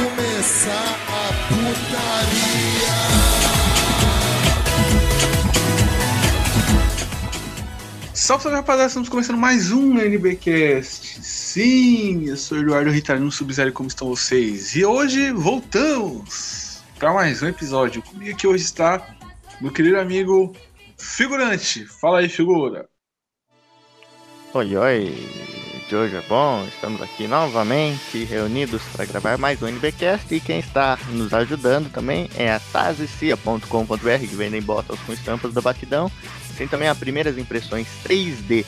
começar a putaria. Salve, salve rapaziada, estamos começando mais um NBcast. Sim, eu sou o Eduardo Ritalino Sub-Zero, como estão vocês? E hoje voltamos para mais um episódio. Comigo aqui hoje está meu querido amigo Figurante. Fala aí, figura. Oi, oi, Jojo é bom, estamos aqui novamente reunidos para gravar mais um NBcast e quem está nos ajudando também é a tazicia.com.br que vendem botas com estampas da Batidão. Tem também as primeiras impressões 3D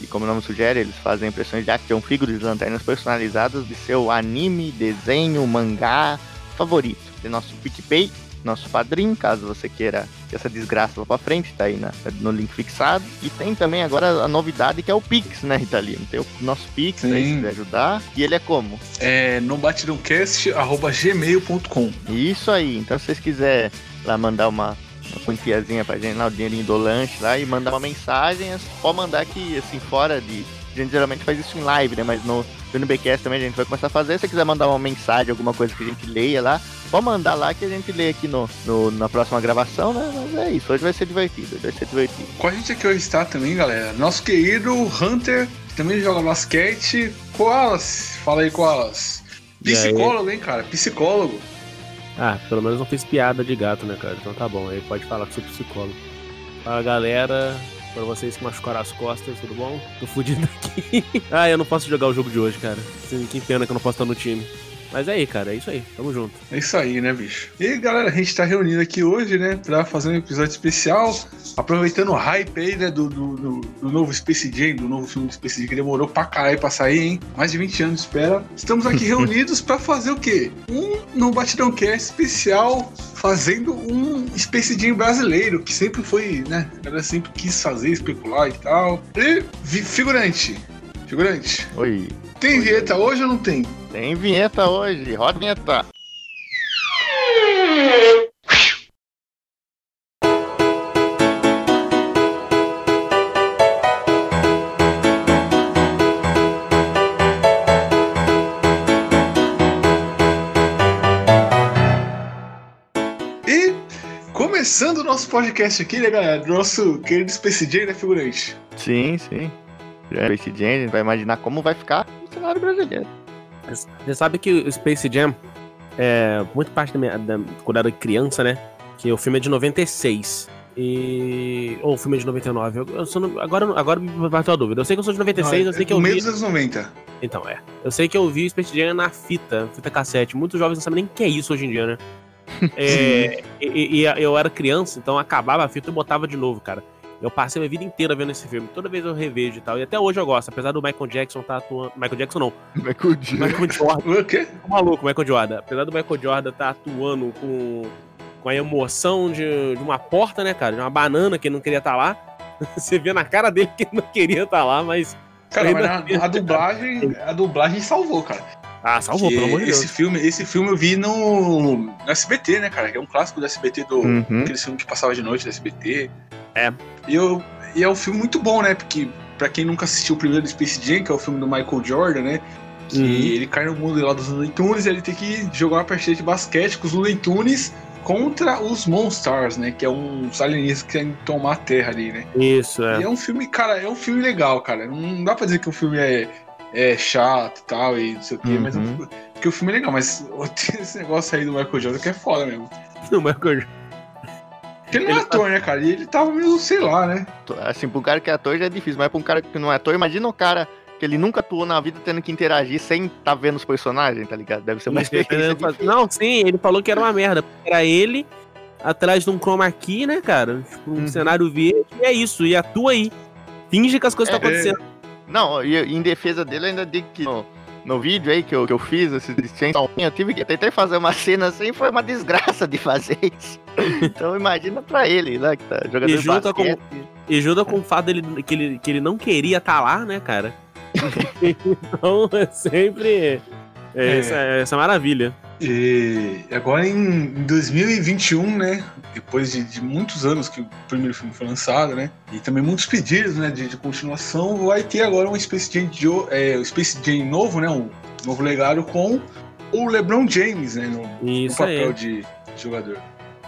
e como o nome sugere, eles fazem impressões de action figures e lanternas personalizadas de seu anime, desenho, mangá favorito. Tem nosso PicPay nosso padrinho, caso você queira que essa desgraça lá pra frente, tá aí na, no link fixado. E tem também agora a novidade que é o Pix, né, Italino? Tem o nosso Pix aí, se quiser ajudar. E ele é como? É no batidãocast.gmail.com Isso aí. Então se vocês quiserem lá mandar uma, uma quantiazinha pra gente, lá, o dinheirinho do lanche lá e mandar uma mensagem, é pode mandar aqui, assim, fora de. A gente geralmente faz isso em live, né? Mas no, no NBcast também a gente vai começar a fazer. Se você quiser mandar uma mensagem, alguma coisa que a gente leia lá, pode mandar lá que a gente lê aqui no, no, na próxima gravação, né? Mas é isso, hoje vai ser divertido, hoje vai ser divertido. Com a gente aqui hoje está também, galera, nosso querido Hunter, que também joga basquete. Koalas, fala aí, Koalas. Aí? Psicólogo, hein, cara? Psicólogo. Ah, pelo menos não fiz piada de gato, né, cara? Então tá bom, aí pode falar que sou psicólogo. Fala galera, pra vocês que machucaram as costas, tudo bom? Tô fudido aqui. ah, eu não posso jogar o jogo de hoje, cara. Sim, Que pena que eu não posso estar no time. Mas é aí, cara, é isso aí, tamo junto. É isso aí, né, bicho? E galera, a gente tá reunido aqui hoje, né, pra fazer um episódio especial, aproveitando o hype aí, né, do, do, do- do novo Space Jam, do novo filme do Space Jam, que demorou pra caralho pra sair, hein? Mais de 20 anos de espera. Estamos aqui reunidos pra fazer o quê? Um no Batidão Cast especial, fazendo um Space Jam brasileiro, que sempre foi, né, a galera sempre quis fazer, especular e tal. E figurante, figurante, Oi. tem vinheta hoje ou não tem? Tem vinheta hoje, roda a vinheta. E começando o nosso podcast aqui, né, galera? Do nosso querido Space Jam, né, figurante? Sim, sim. É Space Jam, a gente vai imaginar como vai ficar o cenário brasileiro. Você sabe que o Space Jam é muito parte da minha. Da, quando eu era criança, né? Que o filme é de 96. E. Ou o filme é de 99. Eu, eu sou no- agora, agora me bateu a dúvida. Eu sei que eu sou de 96, eu sei que eu no meio vi. dos anos 90. Então, é. Eu sei que eu vi o Space Jam na fita, fita cassete. Muitos jovens não sabem nem o que é isso hoje em dia, né? É, e, e- e eu era criança, então acabava a fita e botava de novo, cara. Eu passei a minha vida inteira vendo esse filme. Toda vez eu revejo e tal. E até hoje eu gosto, apesar do Michael Jackson tá atuando. Michael Jackson não. Michael Jordan. O quê? Tá maluco, Michael Jordan. Apesar do Michael Jordan tá atuando com, com a emoção de, de uma porta, né, cara? De uma banana que ele não queria estar lá. Você vê na cara dele que ele não queria estar lá, mas. Cara, mas na- a, dublagem, a dublagem salvou, cara. Ah, salvou, Que pelo amor de Deus. esse filme, esse filme eu vi no, no SBT, né, cara? Que é um clássico do SBT, do, Uhum. aquele filme que passava de noite do SBT. É. E, eu, e é um filme muito bom, né? Porque, pra quem nunca assistiu o primeiro Space Jam, que é o filme do Michael Jordan, né? Que Uhum. ele cai no mundo lá dos Looney Tunes e ele tem que jogar uma partida de basquete com os Looney Tunes contra os Monstars, né? Que é uns alienígenas que querem tomar a Terra ali, né? Isso, E é. é um filme, cara, é um filme legal, cara. Não dá pra dizer que o filme é, é chato e tal, e não sei o quê, mas é um Uhum. filme- porque o filme é legal, mas esse negócio aí do Michael Jordan que é foda mesmo. O Michael Jordan. Porque ele não é Ele tá- ator, né, cara? E ele tava meio, sei lá, né? Assim, pra um cara que é ator já é difícil, mas pra um cara que não é ator, imagina um cara que ele nunca atuou na vida tendo que interagir sem tá vendo os personagens, tá ligado? Deve ser uma experiência difícil. Não, sim, ele falou que era uma merda. Era ele atrás de um chroma key, né, cara? Tipo, um Uhum. cenário verde, e é isso. E atua aí. Finge que as coisas É, estão acontecendo. Não, e em defesa dele, eu ainda digo que no, no vídeo aí que eu, que eu fiz, esse eu tive que tentei fazer uma cena assim, foi uma desgraça de fazer isso. Então imagina pra ele, né, que tá jogando E junta com-. E junta com o fato dele, que, ele, que ele não queria estar lá, né, cara? então é sempre. É, É. Essa, essa maravilha. E agora em 2021, né? Depois de, de muitos anos que o primeiro filme foi lançado, né? E também muitos pedidos, né? De, de continuação, vai ter agora um Space Jam, de, é, Space Jam novo, né? Um novo legado com o LeBron James, né? No, no papel aí. de jogador.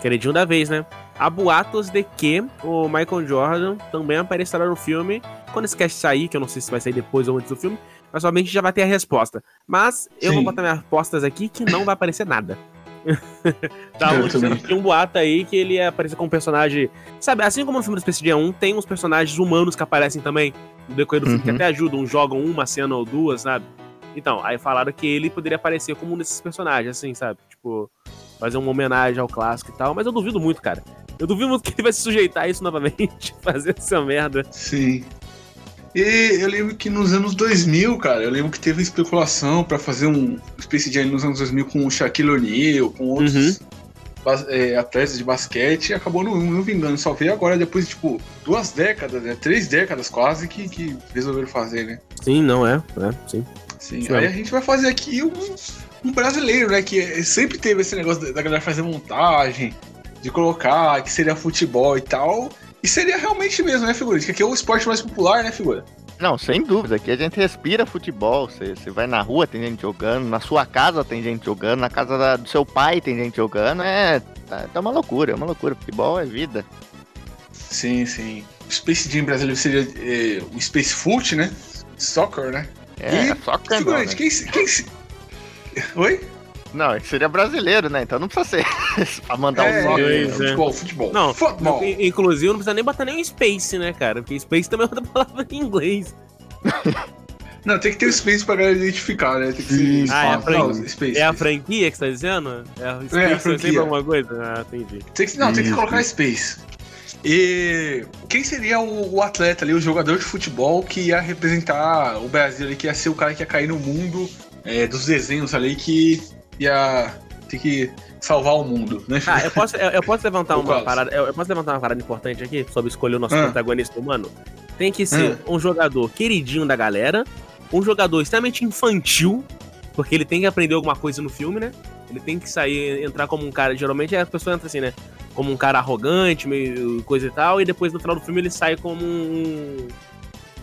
Queridinho da vez, né? Há boatos de que o Michael Jordan também aparecerá no filme. Quando esse cast sair, que eu não sei se vai sair depois ou antes do filme, mas somente já vai ter a resposta. Mas eu Sim. vou botar minhas apostas aqui que não vai aparecer nada. tá um, tinha um boato aí que ele ia aparecer como personagem. Sabe, assim como no filme do Space Jam 1, tem uns personagens humanos que aparecem também no decorrer do filme, que Uhum. até ajudam, jogam uma cena ou duas, sabe? Então, aí falaram que ele poderia aparecer como um desses personagens, assim, sabe? Tipo, fazer uma homenagem ao clássico e tal, mas eu duvido muito, cara. Eu duvido muito que ele vai se sujeitar a isso novamente, fazer essa merda. Sim. E eu lembro que nos anos 2000, cara, eu lembro que teve especulação pra fazer um Space Jam nos anos 2000 com o Shaquille O'Neal, com outros Uhum. é, atletas de basquete, e acabou não, não vingando. Só veio agora, depois de, tipo, duas décadas, né? Três décadas quase, que, que resolveram fazer, né? Sim, não é, é, sim. Sim. Sim. Aí a gente vai fazer aqui um, um brasileiro, né? Que sempre teve esse negócio da galera fazer montagem, de colocar que seria futebol e tal. E seria realmente mesmo, né, figura? Que aqui é o esporte mais popular, né, figura? Não, sem dúvida. Aqui a gente respira futebol. Você, vai na rua, tem gente jogando. Na sua casa tem gente jogando. Na casa da- do seu pai tem gente jogando. É, tá, tá uma loucura, é uma loucura. Futebol é vida. Sim, sim. O Space Jam brasileiro seria é, o Space Foot, né? Soccer, né? É, E, só que não, Figurante, né? quem, quem se... Oi? Não, ele seria brasileiro, né? Então não precisa ser pra mandar é, um soccer. Pois é, é. futebol, futebol. Não, futebol. in- inclusive não precisa nem botar nem o Space, né, cara? Porque Space também é outra palavra em inglês. Não, tem que ter o Space pra galera identificar, né? Tem que Sim. ser Ah, é a Não, franquia. Space. É a franquia que você tá dizendo? É a Space É, a é franquia. alguma coisa? Ah, entendi. Tem que, não, tem que Isso. colocar Space. E quem seria o, o atleta ali, o jogador de futebol que ia representar o Brasil ali, que ia ser o cara que ia cair no mundo é, dos desenhos ali, que ia ter que salvar o mundo, né? Ah, eu posso, eu, eu posso levantar uma parada. Eu, eu posso levantar uma parada importante aqui sobre escolher o nosso Ah. protagonista humano? Tem que ser Ah. um jogador queridinho da galera, um jogador extremamente infantil, porque ele tem que aprender alguma coisa no filme, né? Ele tem que sair, entrar como um cara. Geralmente a pessoa entra assim, né? Como um cara arrogante, meio coisa e tal, e depois no final do filme ele sai como um.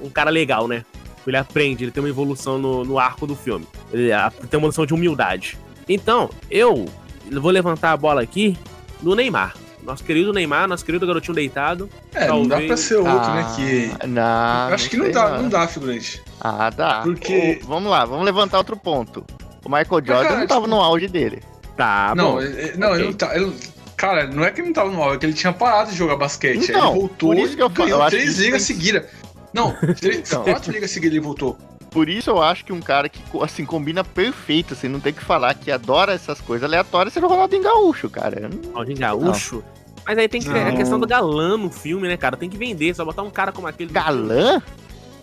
um cara legal, né? Ele aprende, ele tem uma evolução no, no arco do filme. Ele tem uma noção de humildade. Então, eu vou levantar a bola aqui no Neymar. Nosso querido Neymar, nosso querido garotinho deitado. É, não dá talvez- pra ser outro, Ah, né? Que. Não, Acho que não dá, não dá, figurante. Ah, dá. Porque- O- vamos lá, vamos levantar outro ponto. O Michael Jordan cara, não tava tipo- no auge dele. Tá, não, bom. é- é- não, ok. ele não tá. ele- cara, não é que ele não tava no auge, é que ele tinha parado de jogar basquete. Então, ele voltou por isso que eu e ganhou eu três ligas tem- seguidas. Não, três, Então. quatro ligas seguidas ele voltou. Por isso eu acho que um cara que, assim, combina perfeito, assim, não tem que falar que adora essas coisas aleatórias, seria o Ronaldinho Gaúcho, cara. Eu não- Aldinho Gaúcho. Mas aí tem que ter a Não. questão do galã no filme, né, cara? Tem que vender, só botar um cara como aquele. Galã?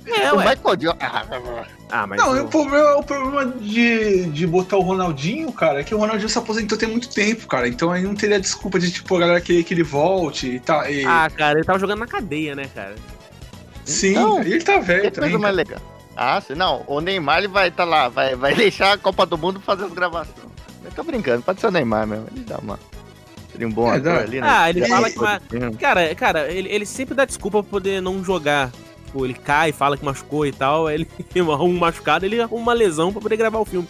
É, o ué. Michael Jordan. Ah, Ah, mas. Não, o- o problema, o problema de, de botar o Ronaldinho, cara, é que o Ronaldinho se aposentou tem muito tempo, cara. Então aí não teria desculpa de, tipo, a galera querer que ele volte e tá. E, Ah, cara, ele tava jogando na cadeia, né, cara? sim, então, ele tá velho também. coisa mais legal. Ah, sim, não, o Neymar ele vai estar lá, vai, vai deixar a Copa do Mundo fazer as gravações. Eu tô brincando, pode ser o Neymar mesmo. Ele dá uma. Seria um bom É, ator ali, né? Ah, ele fala participou que filme. Cara, cara, ele, ele sempre dá desculpa pra poder não jogar. Tipo, ele cai, fala que machucou e tal, ele arruma um machucado, ele arruma uma lesão pra poder gravar o filme.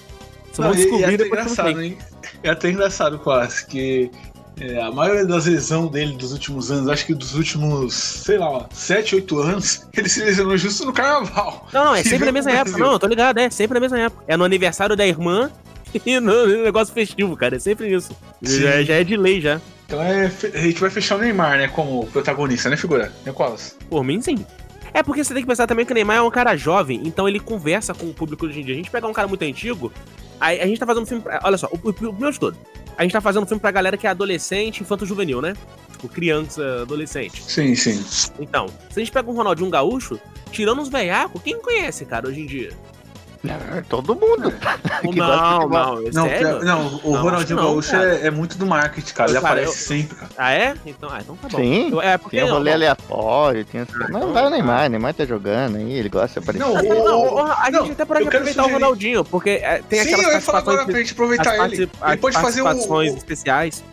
Só Não, vão e- e é descobrir até depois engraçado, hein? É até engraçado quase que é, a maioria das lesões dele dos últimos anos, acho que dos últimos, sei lá, 7, 8 anos, ele se lesionou justo no carnaval. Não, não, é sempre na mesma época. Brasil. Não, eu tô ligado, é sempre na mesma época. É no aniversário da irmã e no, negócio festivo, cara. É sempre isso. Já, já é de lei já. Então é, a gente vai fechar o Neymar, né, como protagonista, né, figura? Né, Colas? Por mim, sim. É porque você tem que pensar também que o Neymar é um cara jovem, então ele conversa com o público hoje em dia. A gente pegar um cara muito antigo, aí a gente tá fazendo um filme. Pra, olha só, o, o, o primeiro de todo. A gente tá fazendo um filme pra galera que é adolescente, infanto-juvenil, né? Tipo, criança, adolescente. Sim, sim. Então, se a gente pega um Ronaldinho Gaúcho, tirando os veiacos, quem conhece, cara, hoje em dia? É, Todo mundo. Ou Que gosta de não, futebol. não, é Não, sério? não, o Não, Ronaldinho não, Gaúcho é, é muito do marketing, cara. Ele Cara, aparece eu- sempre, cara. Ah, é? Então, ah, então tá bom. Sim, Eu- é porque Tem um rolê não, aleatório, tem as... Mas então não vai o. Neymar, o Neymar tá jogando aí, ele gosta de aparecer. Não, Ah, o- não, a não, gente até pode aproveitar o sugerir- Ronaldinho, porque é, tem Sim, aquelas eu ia falar agora pra gente aproveitar as ele. Ele pode fazer o, o- especiais.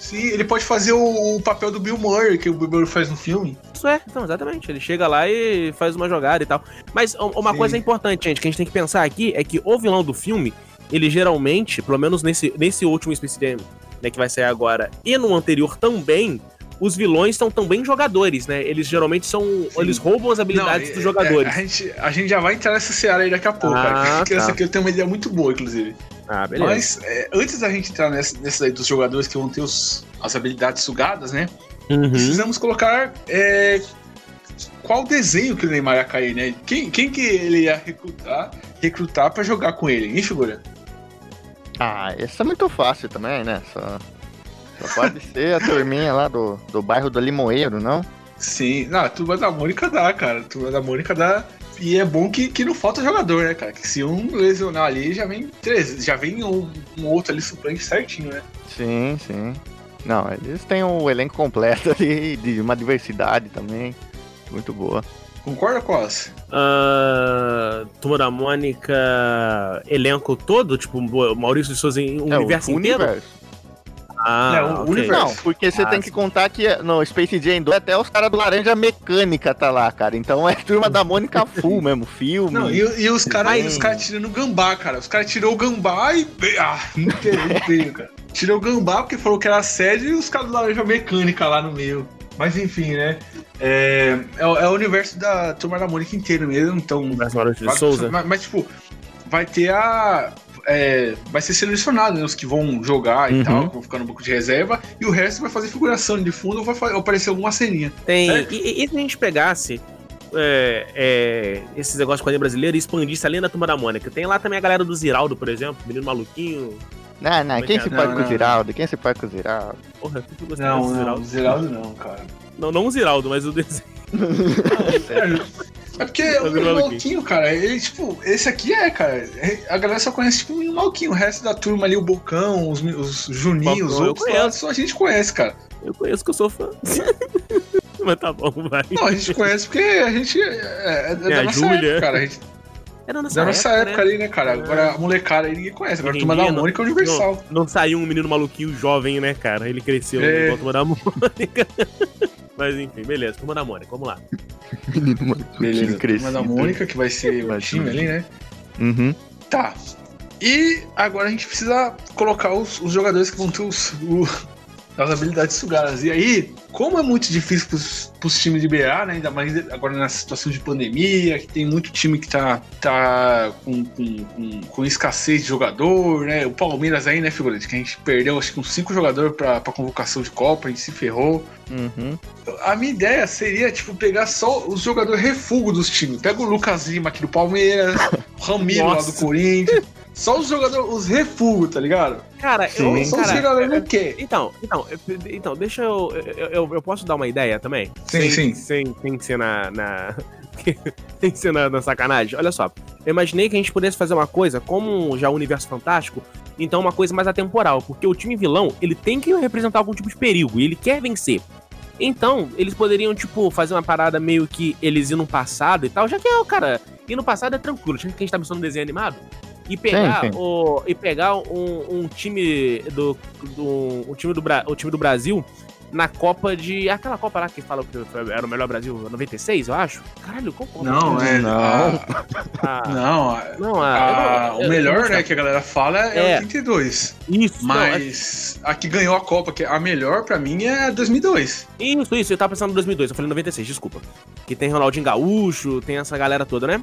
Sim, ele pode fazer o, o papel do Bill Murray, que o Bill Murray faz no filme. Isso é, então, exatamente. Ele chega lá e faz uma jogada e tal. Mas um- uma Sim. coisa importante, gente, que a gente tem que pensar aqui é que o vilão do filme, ele geralmente, pelo menos nesse, nesse último Space Jam, né, que vai sair agora, e no anterior também, os vilões são também jogadores, né? Eles geralmente são. Eles roubam as habilidades Não, dos é- jogadores. é, a, gente, a gente já vai entrar nessa seara aí daqui a pouco, Ah, cara. Tá. essa aqui eu tenho uma ideia muito boa, inclusive. Ah, beleza. Mas é, antes da gente entrar nessa, nessa aí dos jogadores que vão ter os, as habilidades sugadas, né? Uhum. Precisamos colocar é, qual desenho que o Neymar ia cair, né? Quem, quem que ele ia recrutar, recrutar pra jogar com ele, hein, figura? Ah, esse é muito fácil também, né? Só, só pode ser a turminha lá do, do bairro do Limoeiro, não? Sim, não, a turma da Mônica dá, cara. A turma da Mônica dá. E é bom que, que não falta jogador, né, cara? Que se um lesionar ali, já vem três, já vem um, um outro ali suplente certinho, né? Sim, sim. Não, eles têm o elenco completo ali, de uma diversidade também. Muito boa. Concorda, Cos? Ah, Turma da Mônica, elenco todo, tipo, Maurício de Souza em um É, universo inteiro? universo. Ah, É, o universo. Não, porque você Ah, tem que contar que no Space Jam 2 até os caras do Laranja Mecânica tá lá, cara. Então é turma da Mônica full mesmo, filme. Não, e, e os caras cara tirando o gambá, cara. Os caras tirou o gambá e. Ah, não queria feio, cara. Tirou o gambá porque falou que era sede e os caras do Laranja Mecânica lá no meio. Mas enfim, né? É, é, o- é o universo da turma da Mônica inteiro mesmo, então. Mas, Souza. Mas, mas, tipo, vai ter a. é, vai ser selecionado, né? Os que vão jogar e Uhum. tal, que vão ficar no banco de reserva, e o resto vai fazer figuração de fundo ou vai aparecer alguma ceninha. Tem. Certo. E, e se a gente pegasse é, é, esses negócios de quadrinho brasileiro e expandisse além da turma da Mônica? Tem lá também a galera do Ziraldo, por exemplo, menino maluquinho. Não, não, quem se Não, pode com não. o Ziraldo? Quem se pode com o Ziraldo? Porra, eu sempre gostei desse Ziraldo. Zeraldo não, cara. Não, não o Ziraldo, mas o desenho. É porque o Mas o menino maluquinho. Malquinho, cara, ele, tipo, esse aqui é, cara. é- A galera só conhece, tipo, o menino Malquinho. O resto da turma ali, o Bocão, os, os Juninhos, os outros lá, só a gente conhece, cara. Eu conheço que eu sou fã. mas tá bom, vai. Não, a gente conhece porque a gente é, é, é da a nossa Júlia. época, cara. A gente, Era da nossa época, ali, né, cara? Agora a molecada aí ninguém conhece. Agora a turma da não- Mônica é universal. Não, não saiu um menino maluquinho jovem, né, cara? Ele cresceu É. igual a turma da Mônica. Mas enfim, beleza, turma da Mônica, vamos lá. Menino mano. Beleza, crescido. turma da Mônica, que vai ser o time ali, né? Uhum. Tá. E agora a gente precisa colocar os, os jogadores que vão ter os, o- as habilidades sugadas. E aí, como é muito difícil pros, pros times de BA, né? Ainda mais agora na situação de pandemia, que tem muito time que tá, tá com, com, com, com escassez de jogador, né? O Palmeiras aí, né, figurante? Que a gente perdeu acho que uns cinco jogadores pra, pra convocação de Copa, a gente se ferrou. Uhum. A minha ideia seria, tipo, pegar só os jogadores refúgio dos times. Pega o Lucas Lima aqui do Palmeiras, o Ramiro lá do Nossa. Corinthians. Só os jogadores, os refúgios, tá ligado? Cara, Sim. eu. Só os que a Cara, galera não quer. então, então, então, deixa eu eu, eu. eu posso dar uma ideia também? Sim, sem, sim. Sem, sem ser na. na... sem ser na, na sacanagem. Olha só, eu imaginei que a gente pudesse fazer uma coisa, como já o universo fantástico, então uma coisa mais atemporal, porque o time vilão, ele tem que representar algum tipo de perigo, e ele quer vencer. Então, eles poderiam, tipo, fazer uma parada meio que eles ir no passado e tal, já que é, cara, ir no passado é tranquilo, já que a gente tá pensando no desenho animado. E pegar, sim. O, e pegar um, um time do, do, o time do Bra- o time do Brasil na Copa de. Aquela Copa lá que fala que foi- era o melhor Brasil 96, eu acho. Caralho, qual Copa? Não, é. Não. a- Ah, não, a- não, a- não- o melhor, né, que a galera fala é, É. 82. Isso, não, é- Mas a que ganhou a Copa, que é a melhor pra mim, é 2002. Isso, isso, eu tava pensando em 2002, eu falei 96, desculpa. Que tem Ronaldinho Gaúcho, tem essa galera toda, né?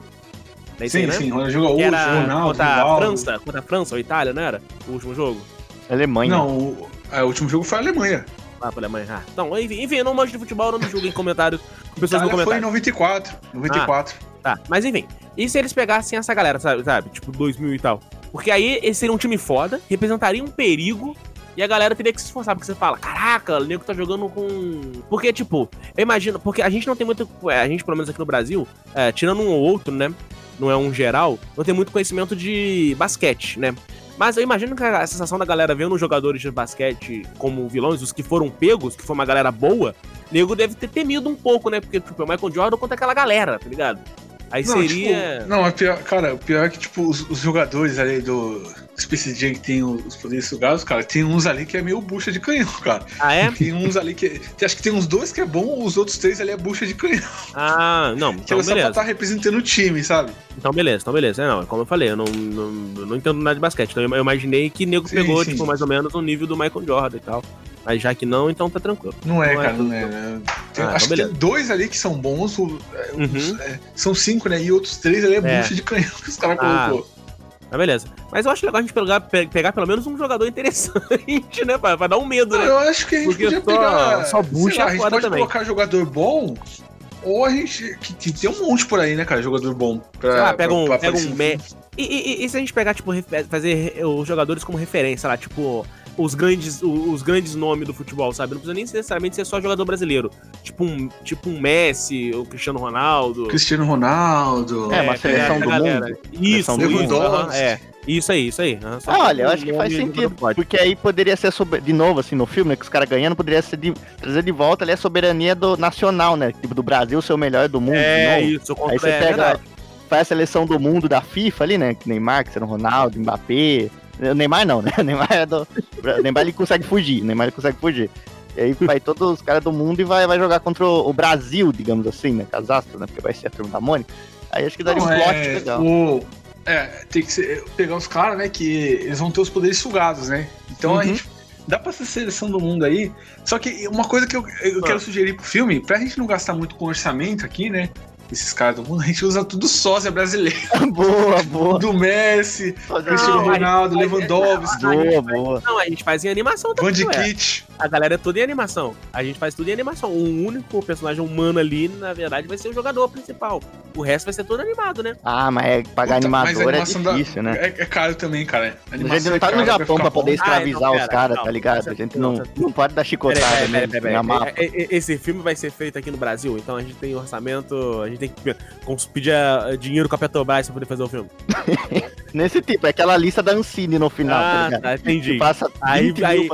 Sim, aí, né? sim. Ronaldinho Gaúcho, Que era Ronaldo, contra a. França, contra a França ou Itália, não era? O último jogo? Alemanha. Não, o, é, o último jogo foi a Alemanha. Ah, pra Alemanha. Ah, então, enfim, enfim, eu não manjo de futebol, eu não me julgo em comentários com pessoas no Itália foi em comentário. 94. 94. Tá, mas enfim. E se eles pegassem essa galera, sabe, sabe? Tipo, 2000 e tal? Porque aí esse seria um time foda, representaria um perigo e a galera teria que se esforçar. Porque você fala, caraca, o nego tá jogando com. Porque, tipo, eu imagino. Porque a gente não tem muito. é, A gente, pelo menos aqui no Brasil, é, tirando um ou outro, né? Não é um geral, não tem muito conhecimento de basquete, né? Mas eu imagino que a sensação da galera vendo os jogadores de basquete como vilões, os que foram pegos, que foi uma galera boa, nego deve ter temido um pouco, né? Porque, tipo, é o Michael Jordan contra aquela galera, tá ligado? Aí Não, seria. tipo, não, é pior, cara, o pior é que, tipo, os, os jogadores ali do. Space Jam que tem os poderes sugados, cara, tem uns ali que é meio bucha de canhão, cara. Ah, é? Tem uns ali que. Acho que tem uns dois que é bom, os outros três ali é bucha de canhão. Ah, não, Que então só pra beleza. estar representando o time, sabe? Então beleza, então beleza. É, não, como eu falei, eu não, não, não entendo nada de basquete. Então eu eu imaginei que nego Sim, pegou, sim. tipo, mais ou menos o nível do Michael Jordan e tal. Mas já que não, então tá tranquilo. Não é, Não é cara, tudo não é. bom. né? Tem- Ah, acho então que tem dois ali que são bons, o- é, os- Uhum. é, são cinco, né? E outros três ali é, É. bucha de canhão que os caras Ah, colocou. Mas beleza. Mas eu acho legal a gente pegar, pe- pegar pelo menos um jogador interessante, né? Pra, pra dar um medo, né? eu acho que a gente Porque podia só- pegar. só bucha lá, é a gente pode também. colocar jogador bom, ou a gente. Que, que tem um monte por aí, né, cara? Jogador bom. Pra, lá, pega pra- um, pra pega um me... e, e- e se a gente pegar, tipo, fazer os jogadores como referência, lá, tipo, os grandes, os grandes nomes do futebol, sabe? Não precisa nem necessariamente ser só jogador brasileiro. Tipo um, tipo um Messi, o Cristiano Ronaldo. Cristiano Ronaldo. É, uma pegar seleção do galera. mundo. Isso, isso, aham, é. Isso aí, isso aí. só Ah, olha, eu acho que faz de sentido. Porque aí poderia ser sobre, de novo, assim, no filme, né, que os caras ganhando, poderia ser de, trazer de volta ali a soberania do nacional, né? Tipo, do Brasil ser o melhor do mundo. de É, novo. isso, contra, Aí você é pega, verdade. faz a seleção do mundo da FIFA ali, né? Que Neymar, Cristiano Ronaldo, Mbappé. O Neymar não, né? O Neymar é do. O Neymar ele consegue fugir. O Neymar ele consegue fugir. E aí vai todos os caras do mundo e vai, vai jogar contra o, Brasil, digamos assim, né? Casastro, né? Porque vai ser a turma da Mônica. Aí acho que daria Não, um plot é, legal. o- é, tem que ser, pegar os caras, né, que eles vão ter os poderes sugados, né? Então Uhum. a gente dá pra ser seleção do mundo aí. Só que uma coisa que eu, eu quero sugerir pro filme, pra gente não gastar muito com orçamento aqui, né? Esses caras do mundo, a gente usa tudo sósia brasileiro. boa, boa. Do Messi, Cristiano Ronaldo, Lewandowski, Boa, boa. Não, a gente faz em animação Van também, de. Kit. A galera é toda em animação. A gente faz tudo em animação. O único personagem humano ali, na verdade, vai ser o jogador principal. O resto vai ser todo animado, né? Ah, mas é, pagar Puta, mas a animador é animação da- difícil, né? É, é caro também, cara. A gente não é tá no cara, vai Japão pra poder bom. escravizar Ah, então, os caras, não, tá ligado? A gente não, não, não pode dar chicotada e- Esse filme vai ser feito aqui no Brasil, então a gente tem orçamento, a gente tem que pedir ah, dinheiro com a Petrobras pra poder fazer o filme. Nesse tipo, é aquela lista da Ancine no final, tá ah, tá, entendi. Que passa Aí- 20 aí-.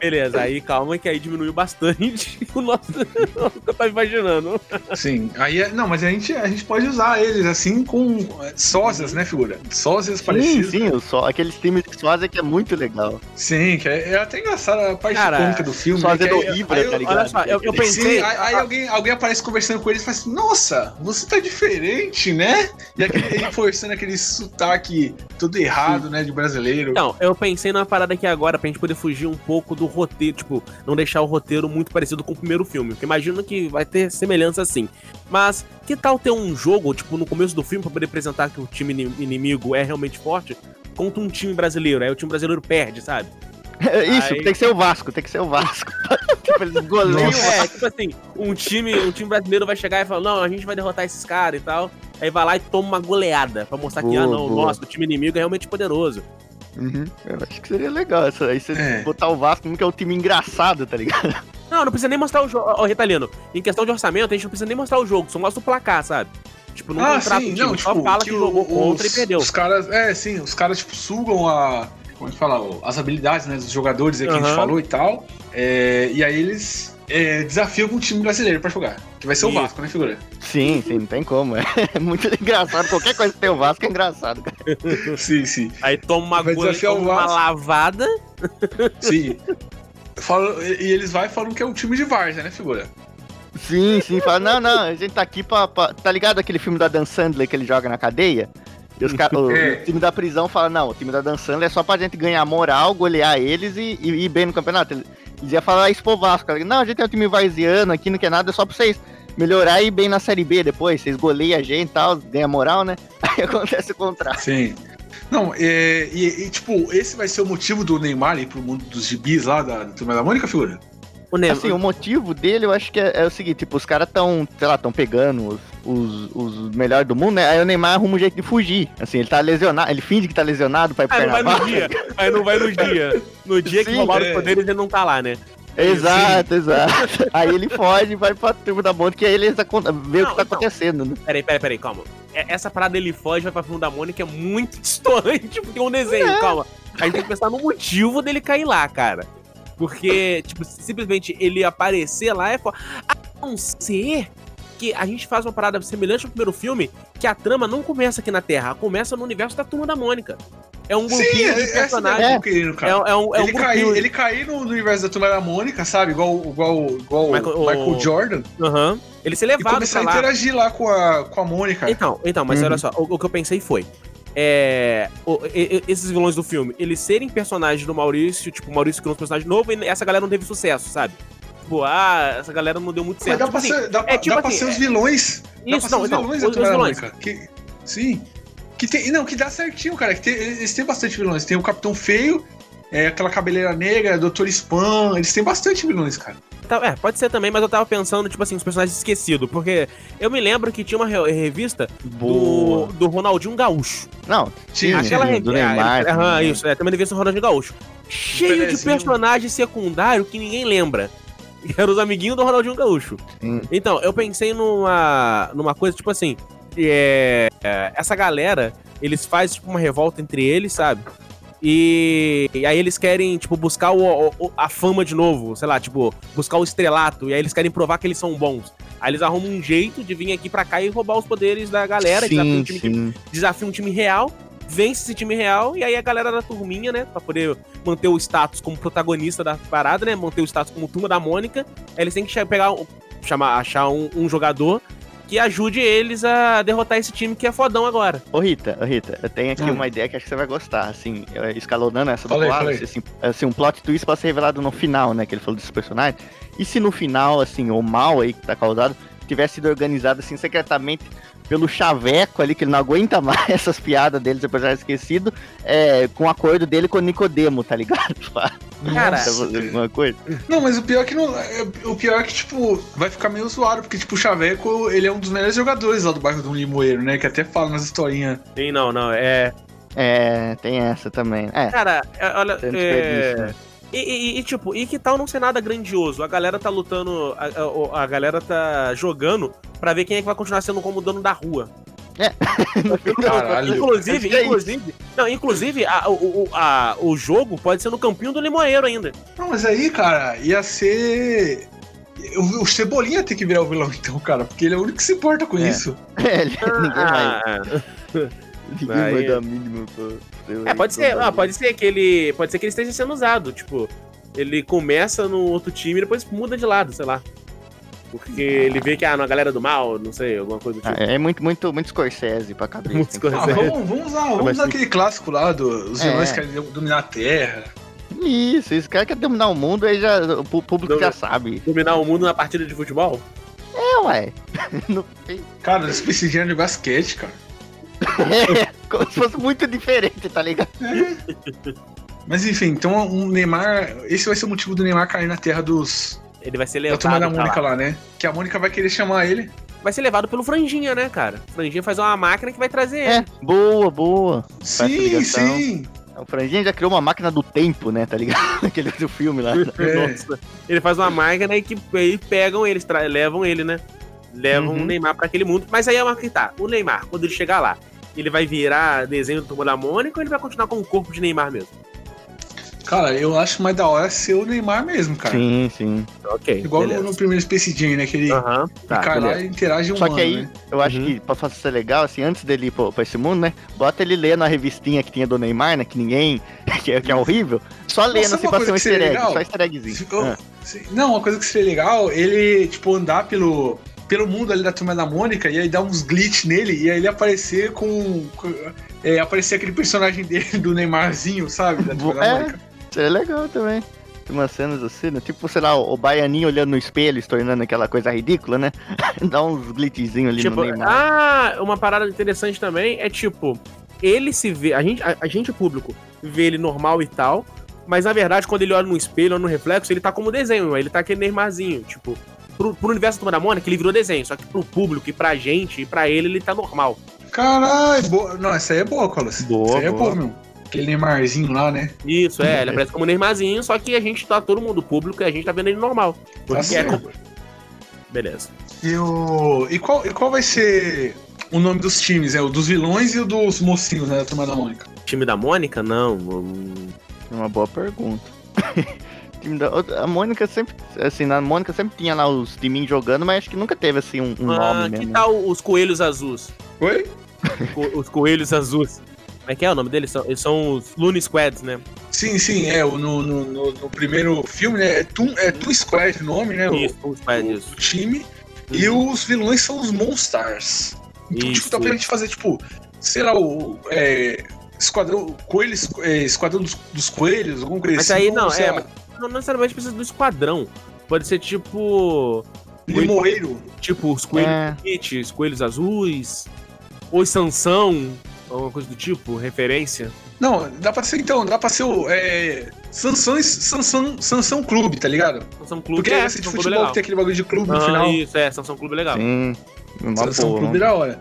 Beleza, aí calma que aí diminuiu bastante o nosso. o que eu tava imaginando. Sim, aí é, não, mas a gente, a gente pode usar eles assim com é, sósias, né, figura? Sósias Sim, parecidas. sim, o só, aqueles times de sósia que é muito legal. Sim, que é, é até engraçado a parte Cara, cômica do filme. sósia do aí- Ibra, aí tá ligado? Olha só, eu, eu pensei. Sim, aí, aí alguém, alguém aparece conversando com ele e fala assim: Nossa, você tá diferente, né? E aquele, ele forçando aquele sotaque todo errado, né, de brasileiro. Então, eu pensei numa parada aqui agora pra gente poder fugir um pouco do roteiro, tipo, não deixar o roteiro muito parecido com o primeiro filme. Porque imagino que vai ter semelhança assim. Mas que tal ter um jogo, tipo, no começo do filme, pra poder apresentar que o time ini- inimigo é realmente forte, contra um time brasileiro? Aí o time brasileiro perde, sabe? Isso, Aí- tem que ser o Vasco, tem que ser o Vasco. tipo, eles goleiam. Nossa. É, tipo assim, um time, um time brasileiro vai chegar e falar, não, a gente vai derrotar esses caras e tal. Aí vai lá e toma uma goleada pra mostrar que, Boa, ah, não, boa. nossa, o time inimigo é realmente poderoso. Uhum, eu acho que seria legal isso aí, você É. botar o Vasco como que é um time engraçado, tá ligado? Não, não precisa nem mostrar o jogo. Ó, Retalino, em questão de orçamento, a gente não precisa nem mostrar o jogo, só mostra o placar, sabe? Tipo, não ah, contrata sim, o time, não, só tipo, fala que, jogou contra os, e perdeu. Os caras, é, sim, os caras, tipo, sugam a. Como é que fala? o- As habilidades, né, dos jogadores aí que a gente falou e tal. É, e aí eles é, desafiam um time brasileiro pra jogar. Que vai ser o Isso. Vasco, né, figura? Sim, sim, não tem como. É muito engraçado. Qualquer coisa que tem o Vasco é engraçado, cara. sim, sim. Aí toma uma, Vai gole... o toma uma lavada. Sim. Fala- e eles vai falando que é um time de Várzea, né, figura? Sim, sim, fala, não, não, a gente tá aqui pra, pra- Tá ligado aquele filme da Dan Sandler que ele joga na cadeia? E os o, É. o time da prisão fala, não, o time da Dan Sandler é só pra gente ganhar moral, golear eles e, e ir bem no campeonato. Eles iam falar isso pro Vasco. cara. Não, a gente é um time varziano aqui, não quer nada, é só pra vocês melhorar e ir bem na Série B depois. Vocês goleiam a gente e tal, ganha moral, né? Aí acontece o contrário. Sim. Não, é, e, e, tipo, esse vai ser o motivo do Neymar ir pro mundo dos gibis lá da, da Turma da Mônica, figura? O Neymar. Assim, o motivo dele eu acho que é, é o seguinte, tipo, os caras tão, sei lá, tão pegando os, os, os melhores do mundo, né? Aí o Neymar arruma um jeito de fugir. Assim, ele tá lesionado, ele finge que tá lesionado pra ir pro Aí não vai carnaval. no dia. Aí não vai no dia. No dia que Sim, roubaram é. os poderes, ele não tá lá, né? Exato, exato. Aí ele foge e vai pra turma da Monte, que aí eles acon- vê o Não, que tá então. acontecendo, né? Peraí, peraí, peraí, calma. É- Essa parada ele foge, vai pra fundo da Mônica é muito distante, porque é um desenho, calma. A gente tem que pensar no motivo dele cair lá, cara. Porque, tipo, simplesmente ele aparecer lá é foda. A não ser que a gente faz uma parada semelhante ao primeiro filme, que a trama não começa aqui na Terra, começa no universo da Turma da Mônica. É um Sim, grupinho de essa é personagens. que eu tô querendo, É, é um, é ele, grupinho. cair, ele cair no, universo da Turma da Mônica, sabe? Igual, igual, igual o Michael- Michael, o- Jordan. Aham. Ele ser E levado começar pra a lá. interagir lá com a, com a Mônica. Então, então, mas Uhum. olha só, o, o que eu pensei foi. É, o- e- esses vilões do filme, eles serem personagens do Maurício, tipo, o Maurício criou um personagem novo e essa galera não teve sucesso, sabe? Tipo, ah, essa galera não deu muito Mas certo. dá Tipo pra, assim, ser, dá, pra- tipo dá pra assim, ser os é- vilões. dá pra Isso, ser não, os então, vilões os, da os da vilões. Mônica. Que, sim. Que tem, não, que dá certinho, cara. Que tem- eles têm bastante vilões. Tem o Capitão Feio, é, aquela cabeleira negra, Doutor Spam. Eles têm bastante vilões, cara. Tá, É, pode ser também, mas eu tava pensando, tipo assim, os personagens esquecidos. Porque eu me lembro que tinha uma re- revista do, Boa. do Ronaldinho Gaúcho. Não, Tinha, Aquela tinha. re- do Neymar, Aham, também. isso, é, também revista do Ronaldinho Gaúcho. Cheio de personagem secundário que ninguém lembra. E eram os amiguinhos do Ronaldinho Gaúcho. Sim. Então, eu pensei numa, numa coisa, tipo assim, é, é, essa galera, eles fazem tipo uma revolta entre eles, sabe? E, e aí eles querem, tipo, buscar o, o- a fama de novo, sei lá, tipo, buscar o estrelato, e aí eles querem provar que eles são bons. Aí eles arrumam um jeito de vir aqui pra cá e roubar os poderes da galera, desafiam um sim, time, sim. desafia um time real, vence esse time real, e aí a galera da turminha, né, pra poder manter o status como protagonista da parada, né, manter o status como turma da Mônica, aí eles têm que pegar, um- chamar, achar um, um jogador que ajude eles a derrotar esse time que é fodão agora. Ô Rita, ô Rita, eu tenho aqui Hum. uma ideia que acho que você vai gostar, assim, eh, escalonando essa do Fala aí, Wallace, fala assim, assim, um plot twist pode ser revelado no final, né, que ele falou desses personagens, e se no final, assim, o mal aí que tá causado, tivesse sido organizado, assim, secretamente pelo chaveco ali, que ele não aguenta mais essas piadas dele, depois já esquecido, é, com o acordo dele com o Nicodemo, tá ligado? Cara, alguma coisa? Não, mas o pior é que não. é- O pior é que, tipo, vai ficar meio zoado, porque, tipo, o Chaveco, ele é um dos melhores jogadores lá do bairro do Limoeiro, né? Que até fala nas historinhas. Sim, não, não, é... É, tem essa também. É, Cara, é, olha, tem é... E, e- e, tipo, e que tal não ser nada grandioso? A galera tá lutando, a, a- a galera tá jogando pra ver quem é que vai continuar sendo como dono da rua. Caralho. Inclusive, que é inclusive, não, inclusive a- o, o- a- o jogo pode ser no campinho do Limoeiro ainda. Não, mas aí, cara, ia ser. O, Cebolinha tem que virar o vilão, então, cara, porque ele é o único que se importa com É. isso. É, ele- ninguém vai, Ah, ninguém Aí- vai dar a mínima pra... é, pode ser, ah, pode ser que ele, pode ser que ele esteja sendo usado, tipo, ele começa no outro time e depois muda de lado, sei lá. Porque ele vê que ah, na galera do mal, não sei, alguma coisa do Ah, tipo. é muito, muito, muito Scorsese pra cabeça. Muito Ah, Scorsese. ser. vamos, vamos usar, vamos usar aquele clássico lá dos É. vilões que querem dominar a Terra. Isso, esse cara quer dominar o mundo, aí já, o público já sabe. Dominar o mundo na partida de futebol? É, ué. Não Cara, Space Jam de basquete, cara. É, como se fosse muito diferente, tá ligado? Mas enfim, então o Neymar. Esse vai ser o motivo do Neymar cair na terra dos. Ele vai ser Da turma levado da pra Mônica lá. lá, né? Que a Mônica vai querer chamar ele. Vai ser levado pelo Franjinha, né, cara? O Franjinha faz uma máquina que vai trazer É, ele. boa, boa. essa Sim, sim. O Franjinha já criou uma máquina do tempo, né, tá ligado? Aquele do filme lá. É. Nossa. Ele faz uma máquina e que aí pegam eles, levam ele, né? Levam Uhum. o Neymar pra aquele mundo. Mas aí é uma que tá. O Neymar, quando ele chegar lá, ele vai virar desenho do Turma da Mônica ou ele vai continuar com o corpo de Neymar mesmo? Cara, eu acho mais da hora ser o Neymar mesmo, cara. Sim, sim. Ok. Igual no, no primeiro Space Jam, né? Que ele Aham, tá, e interage Só humano, que aí, né? eu acho Uhum. que pra fazer ser legal, assim, antes dele ir pra, pra esse mundo, né? Bota ele lendo a revistinha que tinha do Neymar, né? Que ninguém. que, é, que é horrível. Só lendo assim coisa ser um que seria easter egg. legal? Só easter eggzinho. Se- oh, Ah. se- Não, uma coisa que seria legal, ele, tipo, andar pelo, pelo mundo ali da turma da Mônica e aí dar uns glitch nele e aí ele aparecer com. com- é, aparecer aquele personagem dele do Neymarzinho, sabe? Da turma da É. Mônica. Seria legal também. Tem umas cenas assim, né? Tipo, sei lá, o, o baianinho olhando no espelho, se tornando aquela coisa ridícula, né? Dá uns glitchzinhos ali Tipo, no Neymar. ah, uma parada interessante também é tipo, ele se vê, a gente, a, a gente público vê ele normal e tal, mas na verdade quando ele olha no espelho ou no reflexo, ele tá como desenho, ele tá aquele Neymarzinho, tipo, pro, pro universo do Turma da Mônica ele virou desenho, só que pro público e pra gente e pra ele ele tá normal. Caralho, boa. Não, essa aí é boa, Colas. Boa, Essa aí é boa. boa, meu. Aquele Neymarzinho lá, né? Isso, é, ele aparece como Neymarzinho, só que a gente tá todo mundo público e a gente tá vendo ele normal. Tá é certo. como- Beleza. E, o... e, qual, e qual vai ser o nome dos times? É o dos vilões e o dos mocinhos, né? Da turma da Mônica. Time da Mônica? Não. É uma boa pergunta. time da. A Mônica sempre. Assim, na Mônica sempre tinha lá os timinhos jogando, mas acho que nunca teve assim um, um Ah, nome que mesmo. tal os coelhos azuis? Oi? Co- os coelhos azuis. Como é que é o nome deles? São, eles são os Looney Squads, né? Sim, sim, é. o- No, no, no, no primeiro filme, né? É Toon, é Toon Squad o nome, né? o- Isso, os Squads, o, isso. o time. E os vilões são os Monstars. Então, Isso. tipo, dá pra gente fazer, tipo, sei lá, o. É, esquadrão. Coelhos, é, esquadrão dos, dos coelhos, alguma coisa Mas assim. aí não, é, lá, Não necessariamente precisa do esquadrão. Pode ser tipo. Limoeiro. Tipo, os coelhos É. Kit, os coelhos azuis. Ou Sansão. Alguma coisa do tipo, referência. Não, dá pra ser então, dá pra ser o. É, Sansão, Sansão, Sansão Clube, tá ligado? Sansão Clube Porque é, vai ser de Sansão futebol que tem aquele bagulho de clube no Ah, final. isso, é, Sansão Clube legal. Sim. Uma Sansão boa. Clube da hora.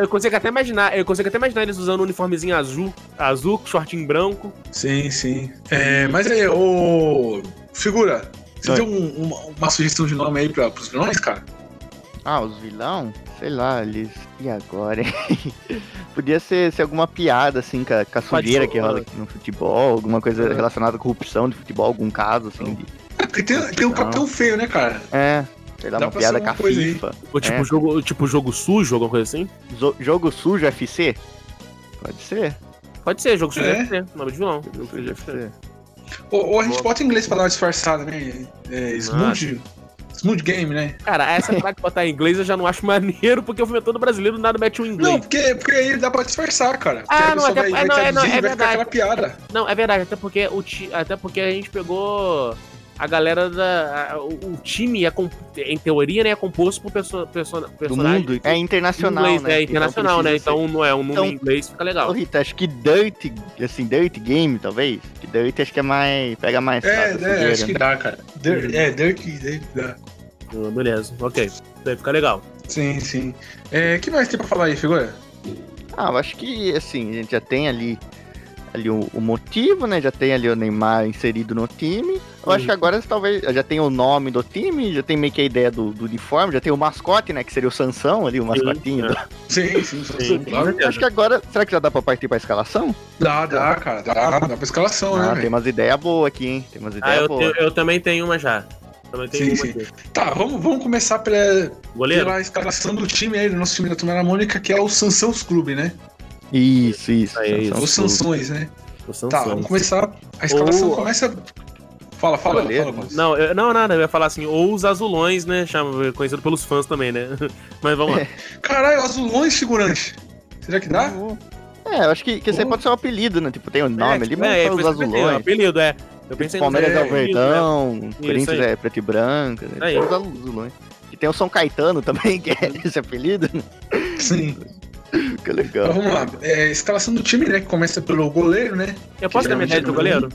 Eu consigo até imaginar, eu consigo até imaginar eles usando um uniformezinho azul, azul, com shortinho branco. Sim, sim. É, mas aí, ô. Figura, você Oi. tem um- uma, uma sugestão de nome aí pra, pros vilões, cara? Ah, os vilão? Sei lá, eles. E agora, hein? Podia ser, ser alguma piada, assim, com a, com a sujeira que rola aqui no futebol, alguma coisa É. relacionada à corrupção de futebol, algum caso, assim. De... É, porque tem, tem Não. Capitão Feio, né, cara? É, sei lá, Dá uma piada com a. FIFA. Ou tipo, É. jogo, tipo jogo sujo, alguma coisa assim. Zo- jogo sujo FC? Pode ser. Pode ser, jogo sujo É. deve ser, nome de vilão. Jogo sujo ser. Ou, ou a gente Boa. bota em inglês pra dar uma disfarçada, né? É, smooth, smooth Game, né? Cara, essa frase botar em inglês eu já não acho maneiro, porque o filme é todo brasileiro, nada mete um inglês. Não, porque, porque aí dá pra disfarçar, cara. Porque Ah, não, até- vai, é, vai não, é, não, e é vai ficar verdade. aquela piada. Não, é verdade, até porque o ti- até porque a gente pegou a galera da a- o, time é em teoria né, é composto por perso, perso, Do personagens mundo. É internacional, inglês, né? é internacional, né? precisa ser- Então não é um nome Então- em inglês, fica legal. Ô, Rita, acho que Dirt, assim, Dirt Game, talvez. Que Dirt acho que é mais. pega mais. É, é, sujeira. acho que dá, cara. Dirk, é, Dirk, Dirk dá. Ah, Beleza, ok. Isso aí fica legal. Sim, sim. É, o que mais tem pra falar aí, figura? Ah, eu acho que, assim, a gente já tem ali, ali o, o motivo, né? Já tem ali o Neymar inserido no time. Eu acho Sim. que agora talvez já tem o nome do time, já tem meio que a ideia do, do uniforme, já tem o mascote, né? Que seria o Sansão ali, o mascotinho. é. do- Sim, sim, Sim, claro. certeza. Acho que agora, será que já dá pra partir pra escalação? Dá, dá, cara. Dá, dá pra escalação, Ah, né? tem umas ideias boas aqui, hein? Tem umas Ah, ideias eu, boas. te- eu também tenho uma já. Também tenho Sim, uma sim. Tá, vamos, vamos começar pela, Goleiro? pela escalação do time aí, do nosso time da Turma da Mônica, que é o Sansãos Clube, né? Isso, isso. Aí, é Sansão Os. Sansões, né? O Sansão. Tá, vamos começar. A escalação Ou- começa. Fala, fala, Goleiro, fala, Gus. Não, eu, não, nada, eu ia falar assim, ou os azulões, né? Chama, conhecido pelos fãs também, né? Mas vamos lá. Caralho, azulões figurante. Será que dá? É, eu acho que, que isso aí pode ser um apelido, né? Tipo, tem o nome ali, mas é, os isso o azulões. apelido, é. Eu pensei Palmeiras é o apelido, né? verdão, Corinthians aí. é preto e branco, né? Aí. Os azulões. E tem o São Caetano também, que é esse apelido, né? Sim. Que legal. Então vamos lá. É, escalação do time, né? Que começa pelo goleiro, né? Eu posso dar minha ideia de goleiro?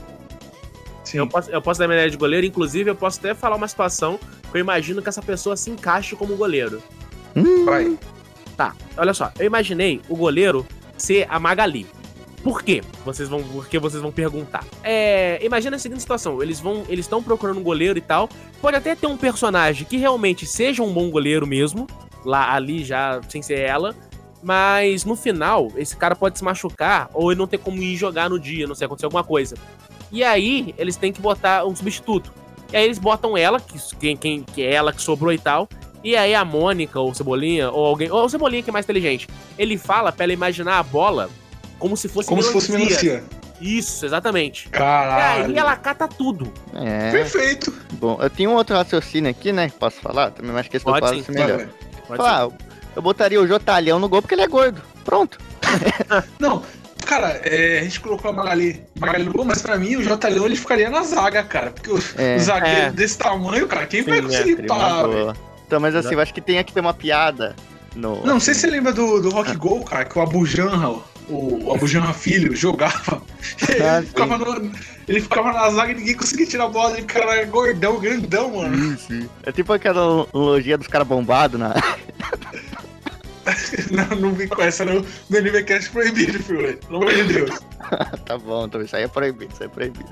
Sim. Eu posso, eu posso dar minha ideia de goleiro, inclusive eu posso até falar uma situação que eu imagino que essa pessoa se encaixe como goleiro. Vai. Tá, olha só, eu imaginei o goleiro ser a Magali. Por quê? Vocês vão, porque vocês vão perguntar. É, imagina a seguinte situação: eles vão, eles estão procurando um goleiro e tal. Pode até ter um personagem que realmente seja um bom goleiro mesmo, lá ali já sem ser ela. Mas no final, esse cara pode se machucar ou ele não ter como ir jogar no dia, não sei, acontecer alguma coisa. E aí, eles têm que botar um substituto. E aí eles botam ela, que, quem, quem, que é ela que sobrou e tal. E aí a Mônica, ou o Cebolinha, ou alguém. Ou o Cebolinha que é mais inteligente. Ele fala pra ela imaginar a bola como se fosse Como se fosse melancia. Isso, exatamente. E Caralho. aí ela cata tudo. É, Perfeito. bom, eu tinha um outro raciocínio aqui, né? que Posso falar? Também acho que esse ser Vai, melhor. Pode Falar, ah, eu botaria o Jotalhão no gol porque ele é gordo. Pronto. Não, cara, é, a gente colocou a Magali, Magali no gol, mas pra mim o J. Leão ele ficaria na zaga, cara. Porque o, É. o zagueiro É. desse tamanho, cara, quem Sim, vai é, conseguir parar. Então, mas assim, eu acho que tem que ter uma piada no. Não, não sei se você lembra do, do Rock Go, cara, que o Abujanra, o, o Abujanra Filho, jogava. Ah, Ele ficava, no- ele ficava na zaga e ninguém conseguia tirar a bola. Ele ficava era gordão, grandão, mano. É tipo aquela analogia dos caras bombados na. Não, não vim com essa, não. No AnimeCast proibido, filho. Pelo amor de Deus. tá bom, então isso aí é proibido, isso aí é proibido.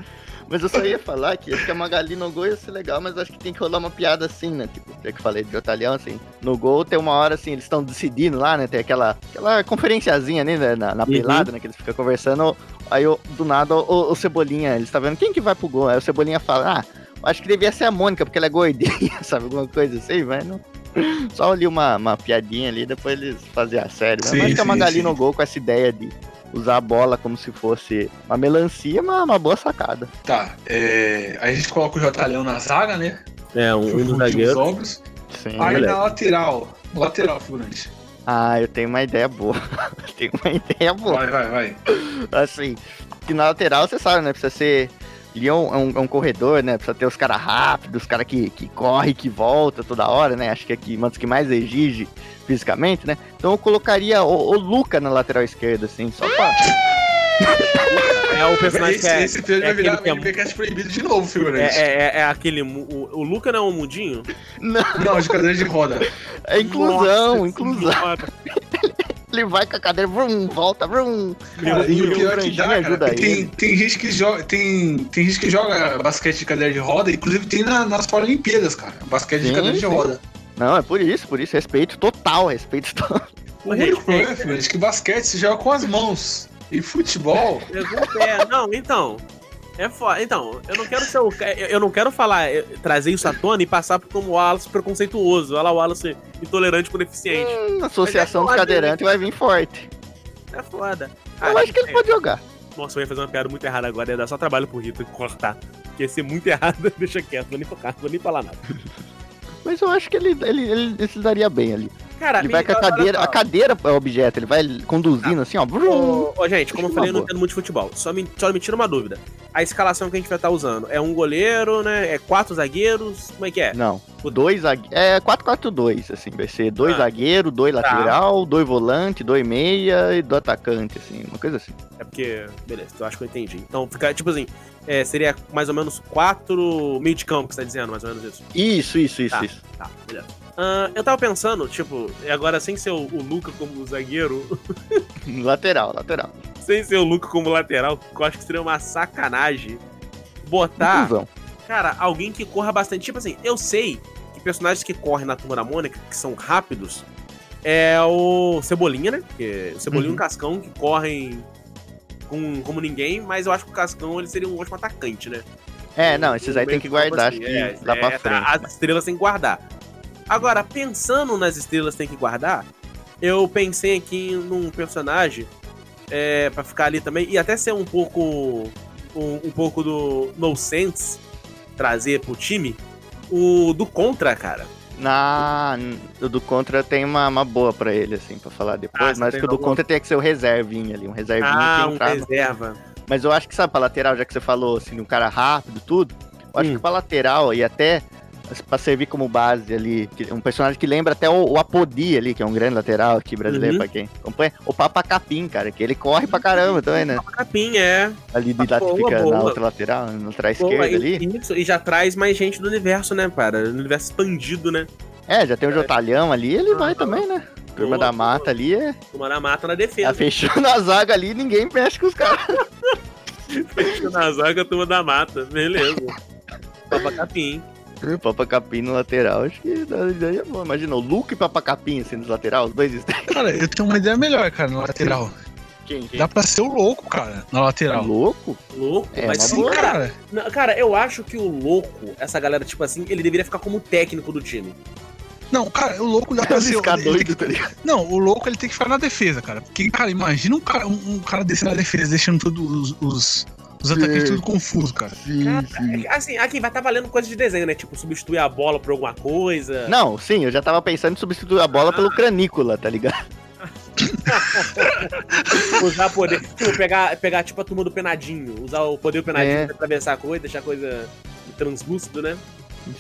Mas eu só ia falar que acho que a Magali no gol ia ser legal, mas acho que tem que rolar uma piada assim, né? Tipo, já que eu falei de Jotalhão, assim. No gol tem uma hora assim, eles estão decidindo lá, né? Tem aquela, aquela conferenciazinha ali, né? Na, na Uhum. pelada, né? Que eles ficam conversando. Aí eu, do nada o, o Cebolinha, eles tá vendo quem que vai pro gol? Aí o Cebolinha fala, ah, acho que devia ser a Mônica, porque ela é gordinha, sabe? Alguma coisa assim, mas não. Só ali uma, uma piadinha ali, depois eles faziam a série. Mas Sim, acho que a sim, Magali sim. no gol com essa ideia de usar a bola como se fosse uma melancia, uma, uma boa sacada. Tá, é, aí a gente coloca o Jotalhão na zaga, né? É, um, um dos zagueiros. ombros. Sim. Aí na lateral, lateral, figurante. Ah, eu tenho uma ideia boa. tenho uma ideia boa. Vai, vai, vai. Assim, que na lateral você sabe, né? Precisa ser. Ele é um, é um- é um corredor, né? Precisa ter os caras rápidos, os caras que, que corre, que volta toda hora, né? Acho que aqui uma das que mais exige fisicamente, né? Então eu colocaria o, o Luca na lateral esquerda, assim, só pra. É o personagem Esse, que é. esse episódio é vai virar aquele que é- MPCast proibido de novo, figurante. É, é, é aquele. mu- O, o Luca não é um mudinho? Não, Não, de cadeira de roda. é inclusão, Nossa inclusão. Ele vai com a cadeira, vrum, volta, vrum. Cara, e o pior é que dá, cara, ajuda tem, tem gente que joga. Tem, tem gente que joga basquete de cadeira de roda, inclusive tem na- nas Paralimpíadas, cara. Basquete de Sim, cadeira de sim. roda. Não, é por isso, por isso. Respeito total, respeito total. O único problema, figurante, é que basquete se joga com as mãos. E futebol. Pé. Não, então. É foda. Então, eu não quero ser o. Eu não quero falar, eh, trazer isso à tona e passar por como o Wallace preconceituoso. Olha lá o Wallace intolerante com deficiente. Hum, associação dos foda, cadeirantes vai vir forte. É foda. Eu acho que ele é. pode jogar. Nossa, eu ia fazer uma piada muito errada agora, ia dar só trabalho pro Rito cortar. Porque ia ser muito errado, deixa quieto, vou nem tocar, vou nem falar nada. Mas eu acho que ele, ele, ele, ele se daria bem ali. Cara, Ele vai com a cadeira. A cadeira é o objeto, ele vai conduzindo assim, ó. Ô, ô, gente, como eu falei, eu não entendo muito de futebol. Só me, só me tira uma dúvida. A escalação que a gente vai estar usando é um goleiro, né? É quatro zagueiros? Como é que é? Não. Dois zagueiros. É 4-4-2, assim. Vai ser dois Ah. zagueiros, dois Tá. lateral, dois volante, dois meia e do atacante, assim. Uma coisa assim. É porque. Beleza, eu acho que eu entendi. Então fica, tipo assim, é, seria mais ou menos quatro meio de campo que você tá dizendo, mais ou menos isso. Isso, isso, isso, Tá. isso. Tá, beleza. Ah, eu tava pensando, tipo, e agora sem ser o, o Luca como zagueiro, Lateral, lateral. sem ser o Luca como lateral, que eu acho que seria uma sacanagem botar. Inclusão. Cara, alguém que corra bastante. Tipo assim, eu sei que personagens que correm na Turma da Mônica, que são rápidos, é o Cebolinha, né? Que o Cebolinha e Uhum. o Cascão, que correm com, como ninguém, mas eu acho que o Cascão ele seria um ótimo atacante, né? É, não, esses aí tem que guardar, assim, acho que é, dá pra é, frente. As estrelas tem que guardar. Agora, pensando nas estrelas tem que guardar, eu pensei aqui num personagem é, para ficar ali também, e até ser um pouco um, um pouco do no sense trazer pro time, o do contra, cara. Na, o do contra tem uma, uma boa pra ele, assim, pra falar Ah, depois. você mas que o do contra tem que ser o reservinha ali, um reservinha Ah, que um reserva. Mas eu acho que, sabe, pra lateral, já que você falou, assim, um cara rápido, tudo, eu acho Hum. que pra lateral e até pra servir como base ali, um personagem que lembra até o, o Apodi ali, que é um grande lateral aqui brasileiro, Uhum. pra quem acompanha, o Papa Capim, cara, que ele corre pra caramba também, né? Capim, é. Ali de Ah, lá boa, fica na boa. outra lateral, na lateral Pô, esquerda ali. Isso, e já traz mais gente do universo, né, cara? No universo expandido, né? É, já tem o Jotalhão ali, ele vai Aham. também, né? Turma Boa, da boa. mata ali, é, Tomar a mata na tá defesa. fechando a zaga ali, ninguém mexe com os caras. na zaga, turma da mata. Beleza. Papa Capim. Papa Capim no lateral, acho que daria bom. Imagina, o Luke e Papa Capim assim no lateral, os dois extremos. Cara, eu tenho uma ideia melhor, cara, na lateral. Quem? Dá pra ser o louco, cara, na lateral. louco? Louco, É, mas sim, boa, cara. cara. Não, Cara, eu acho que o louco, essa galera, tipo assim, ele deveria ficar como técnico do time. Não, cara, o louco dá pra ser. ficar doido, que- tá ligado? Não, o louco ele tem que ficar na defesa, cara. Porque, cara, imagina um cara, um, um cara desse na defesa, deixando todos os, os, os Sim. tudo confuso, cara. Sim, Cara, assim, aqui vai estar valendo coisa de desenho, né? Tipo, substituir a bola por alguma coisa. Não, sim, eu já tava pensando em substituir a bola pelo Cranícola, tá ligado? Usar poder. Tipo, pegar, pegar tipo a turma do penadinho. Usar o poder do penadinho É. pra atravessar a coisa, deixar a coisa translúcido, né?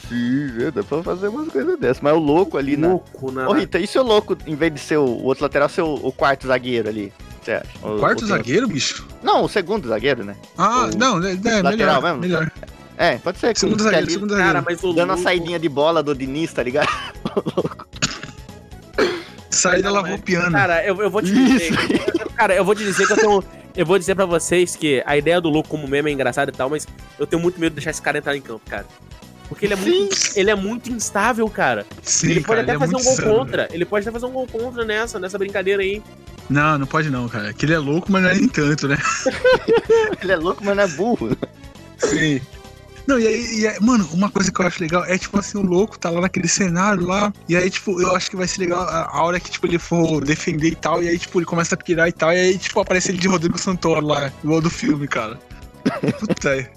Sim, é, dá pra fazer umas coisas dessas. Mas o louco ali na. Louco, né? Ô Rita, e se o louco, em vez de ser o, o outro lateral, ser o, o quarto zagueiro ali? Você acha? O- Quarto o- zagueiro, bicho? Não, o segundo zagueiro, né? Ah, O- não, é, é lateral melhor, mesmo? melhor. É, pode ser. Segundo que zagueiro, ali, segundo Cara, zagueiro. mas o Dando a louco- saidinha de bola do Diniz, tá ligado? Saída Não, lavou mas- o piano. Cara, eu, eu vou te dizer. Isso. Cara, eu vou te dizer que eu tenho. Eu vou dizer pra vocês que a ideia do louco como meme é engraçada e tal, mas eu tenho muito medo de deixar esse cara entrar em campo, cara. Porque ele é muito, ele é muito instável, cara. Sim, ele pode cara, até é fazer um muito gol insano, contra. Ele pode até fazer um gol contra nessa, nessa brincadeira aí. Não, não pode não, cara. Que ele é louco, mas não é nem tanto, né? Ele é louco, mas não é burro. Sim. Não, e aí, e aí, mano, uma coisa que eu acho legal é, tipo assim, o louco tá lá naquele cenário lá, e aí, tipo, eu acho que vai ser legal a, a hora que, tipo, ele for defender e tal, e aí, tipo, ele começa a pirar e tal, e aí, tipo, aparece ele de Rodrigo Santoro lá, igual do filme, cara. Puta.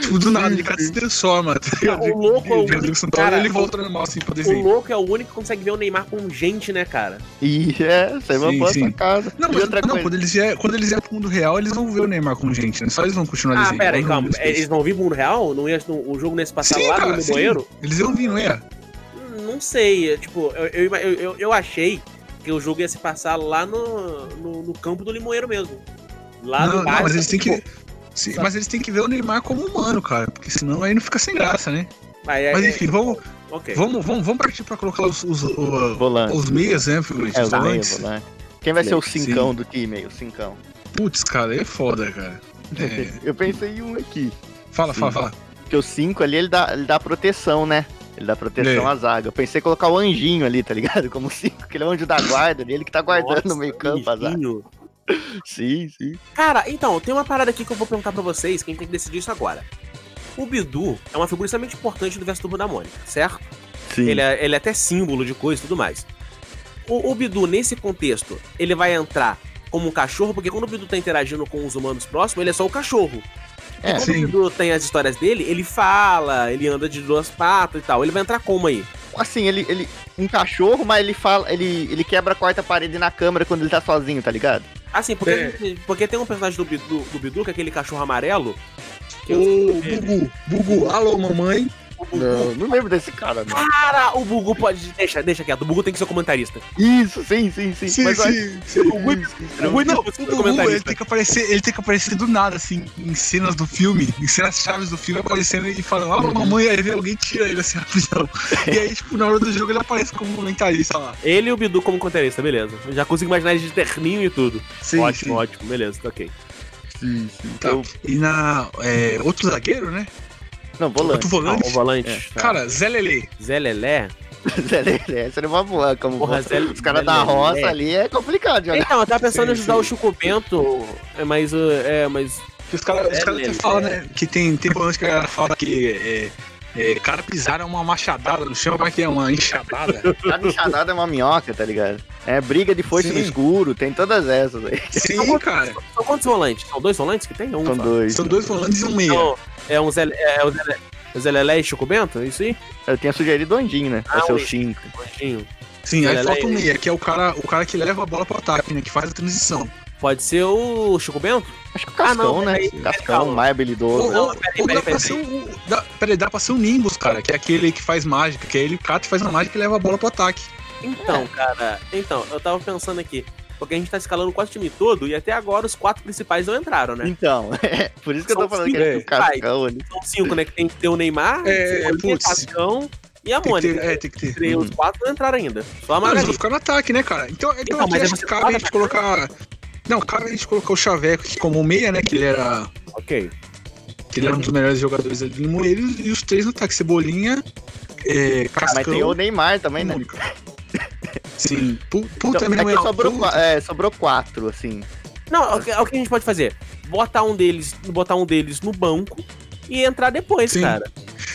Tipo, do nada, ele cara se transforma, tá ligado? o louco é o Santoro, cara, ele volta normal, assim, pra O desenho. louco é o único que consegue ver o Neymar com gente, né, cara? E é, isso é uma Sim, boa sim. sacada. Não, mas outra não, coisa. quando eles, vier, quando eles pro mundo real, eles vão ver o Neymar com gente, né? Só eles vão continuar Ah, desenhando. pera aí, calma. vão ver Eles vão vir pro mundo real? Não ia, no- o jogo nesse passar Sim, lá cara, no sim. banheiro? Eles iam vir, não ia? Não sei. é, Tipo, eu, eu, eu, eu- eu achei que o jogo ia se passar lá no, no, no campo do Limoeiro mesmo. Lá não, no não, mas eles têm que. Sim, mas eles têm que ver o Neymar como humano, cara. Porque senão aí não fica sem graça, né? aí- Mas aí- enfim, vamos, ok. vamos, vamos, vamos partir pra colocar os, os, o- Volante. os meias, né, figurante? É, os os meio, volantes. volante. Quem vai ser o Sim. cincão do time aí, o cincão? Putz, cara, é foda, cara. É, Eu pensei em um aqui. fala, fala, fala. Porque o 5 ali, ele dá, ele dá proteção, né? Ele dá proteção É. à zaga. Eu pensei em colocar o anjinho ali, tá ligado? Como 5, que ele é o anjo da guarda, ele que tá guardando no Nossa, meio campo a zaga. Sim, sim. Cara, então, tem uma parada aqui que eu vou perguntar pra vocês, quem tem que decidir isso agora. O Bidu é uma figura extremamente importante do universo Turbo da Mônica, certo? Sim. Ele é, ele é até símbolo de coisa e tudo mais. O, o Bidu, nesse contexto, ele vai entrar como um cachorro, porque quando o Bidu tá interagindo com os humanos próximos, ele é só o cachorro. É, Quando sim. o Bidu tem as histórias dele, ele fala, ele anda de duas patas e tal. Ele vai entrar como aí? Assim, ele, ele. Um cachorro, mas ele fala. Ele, ele quebra a quarta parede na câmera quando ele tá sozinho, tá ligado? Assim, porque, É. porque tem um personagem do Bidu, do Bidu, que é aquele cachorro amarelo. que eu- Ô, Bugu, Bugu, alô, mamãe. Bugu- Não, não lembro desse cara, não. Cara, o Bugu pode. Deixa, deixa quieto. O Bugu tem que ser comentarista. Isso, sim, sim, sim. Sim, mas sim, sim. O Bugu, o Bugu Não, não, o Bugu, ele comentarista. tem, que aparecer, ele tem que aparecer do nada, assim, em cenas do filme, em cenas chaves do filme, aparecendo e falando, ah, mamãe, aí vem alguém tira ele assim, rapidão. E aí, tipo, na hora do jogo ele aparece como comentarista lá. Ele e o Bidu como comentarista, beleza. Já consigo imaginar ele de terninho e tudo. Sim, ótimo, ótimo, beleza, tá ok. Sim, sim. Tá. Eu- E na. É, outro zagueiro, né? Não, volante. Volante. Ah, o volante. É. tá. Cara, Zé Lelê. Zé Lelé. Zé Lelé, seria uma boa. Como Porra, Zé- os caras da roça ali é complicado de jogar. Então, eu tava pensando em ajudar sim. o Chico Bento, é, mas. É, mas. Que os caras os Zé caras até Lelé. falam, né? Que tem, tem volantes que a galera fala que é, é, cara pisaram uma machadada no chão, como é que é? Uma enxadada. Cada enxadada é uma minhoca, tá ligado? É briga de foice no Sim. escuro, tem todas essas aí. Sim, cara. São quantos volantes? São dois volantes que tem? Um São só. dois. São dois volantes e um meia. Então, é um Zé, é o Zé, o Zé Lelé e Chico Bento? É isso aí? Eu tinha sugerido o Anjinho, né? Vai Ah, ser o o 5. Pontinho. Sim, aí falta o meia, que é o cara, o cara que leva a bola pro ataque, né? Que faz a transição. Pode ser o Chico Bento? Acho que o Cascão, Ah, não, né? peraí, Cascão, mais habilidoso. não, ou- peraí, ou peraí, dá pra peraí. ser um. Dá, peraí, dá pra ser um Nimbus, cara, que é aquele que faz mágica, que é ele cata e faz a mágica e leva a bola pro ataque. Então, cara, então, eu tava pensando aqui. Porque a gente tá escalando quase o time todo e até agora os quatro principais não entraram, né? Então, por isso que eu tô São falando que cinco, é o Cascão ali. São cinco, né? Que tem que ter o Neymar, É, o putz. Cascão e a Tem que Mônica. ter, é, tem que ter. Entre Os quatro não entraram ainda. Só a Não, eles Magali. vão ficar no ataque, né, cara? Então, então, Então, aqui mas que você cabe a gente colocar. Não, cabe a gente colocar o Chaveco aqui como meia, né? Que ele era. Ok. Que ele era um dos melhores jogadores ali do Limoeiro e os três no ataque. Cebolinha, é, Cascão Mas tem o Neymar também, né? Mônica. Sim. Pu- Puta, Então, também é não que é sobrou, é, sobrou quatro, assim. Não, é o que- é o que a gente pode fazer. Botar um deles, botar um deles no banco e entrar depois, Sim. cara.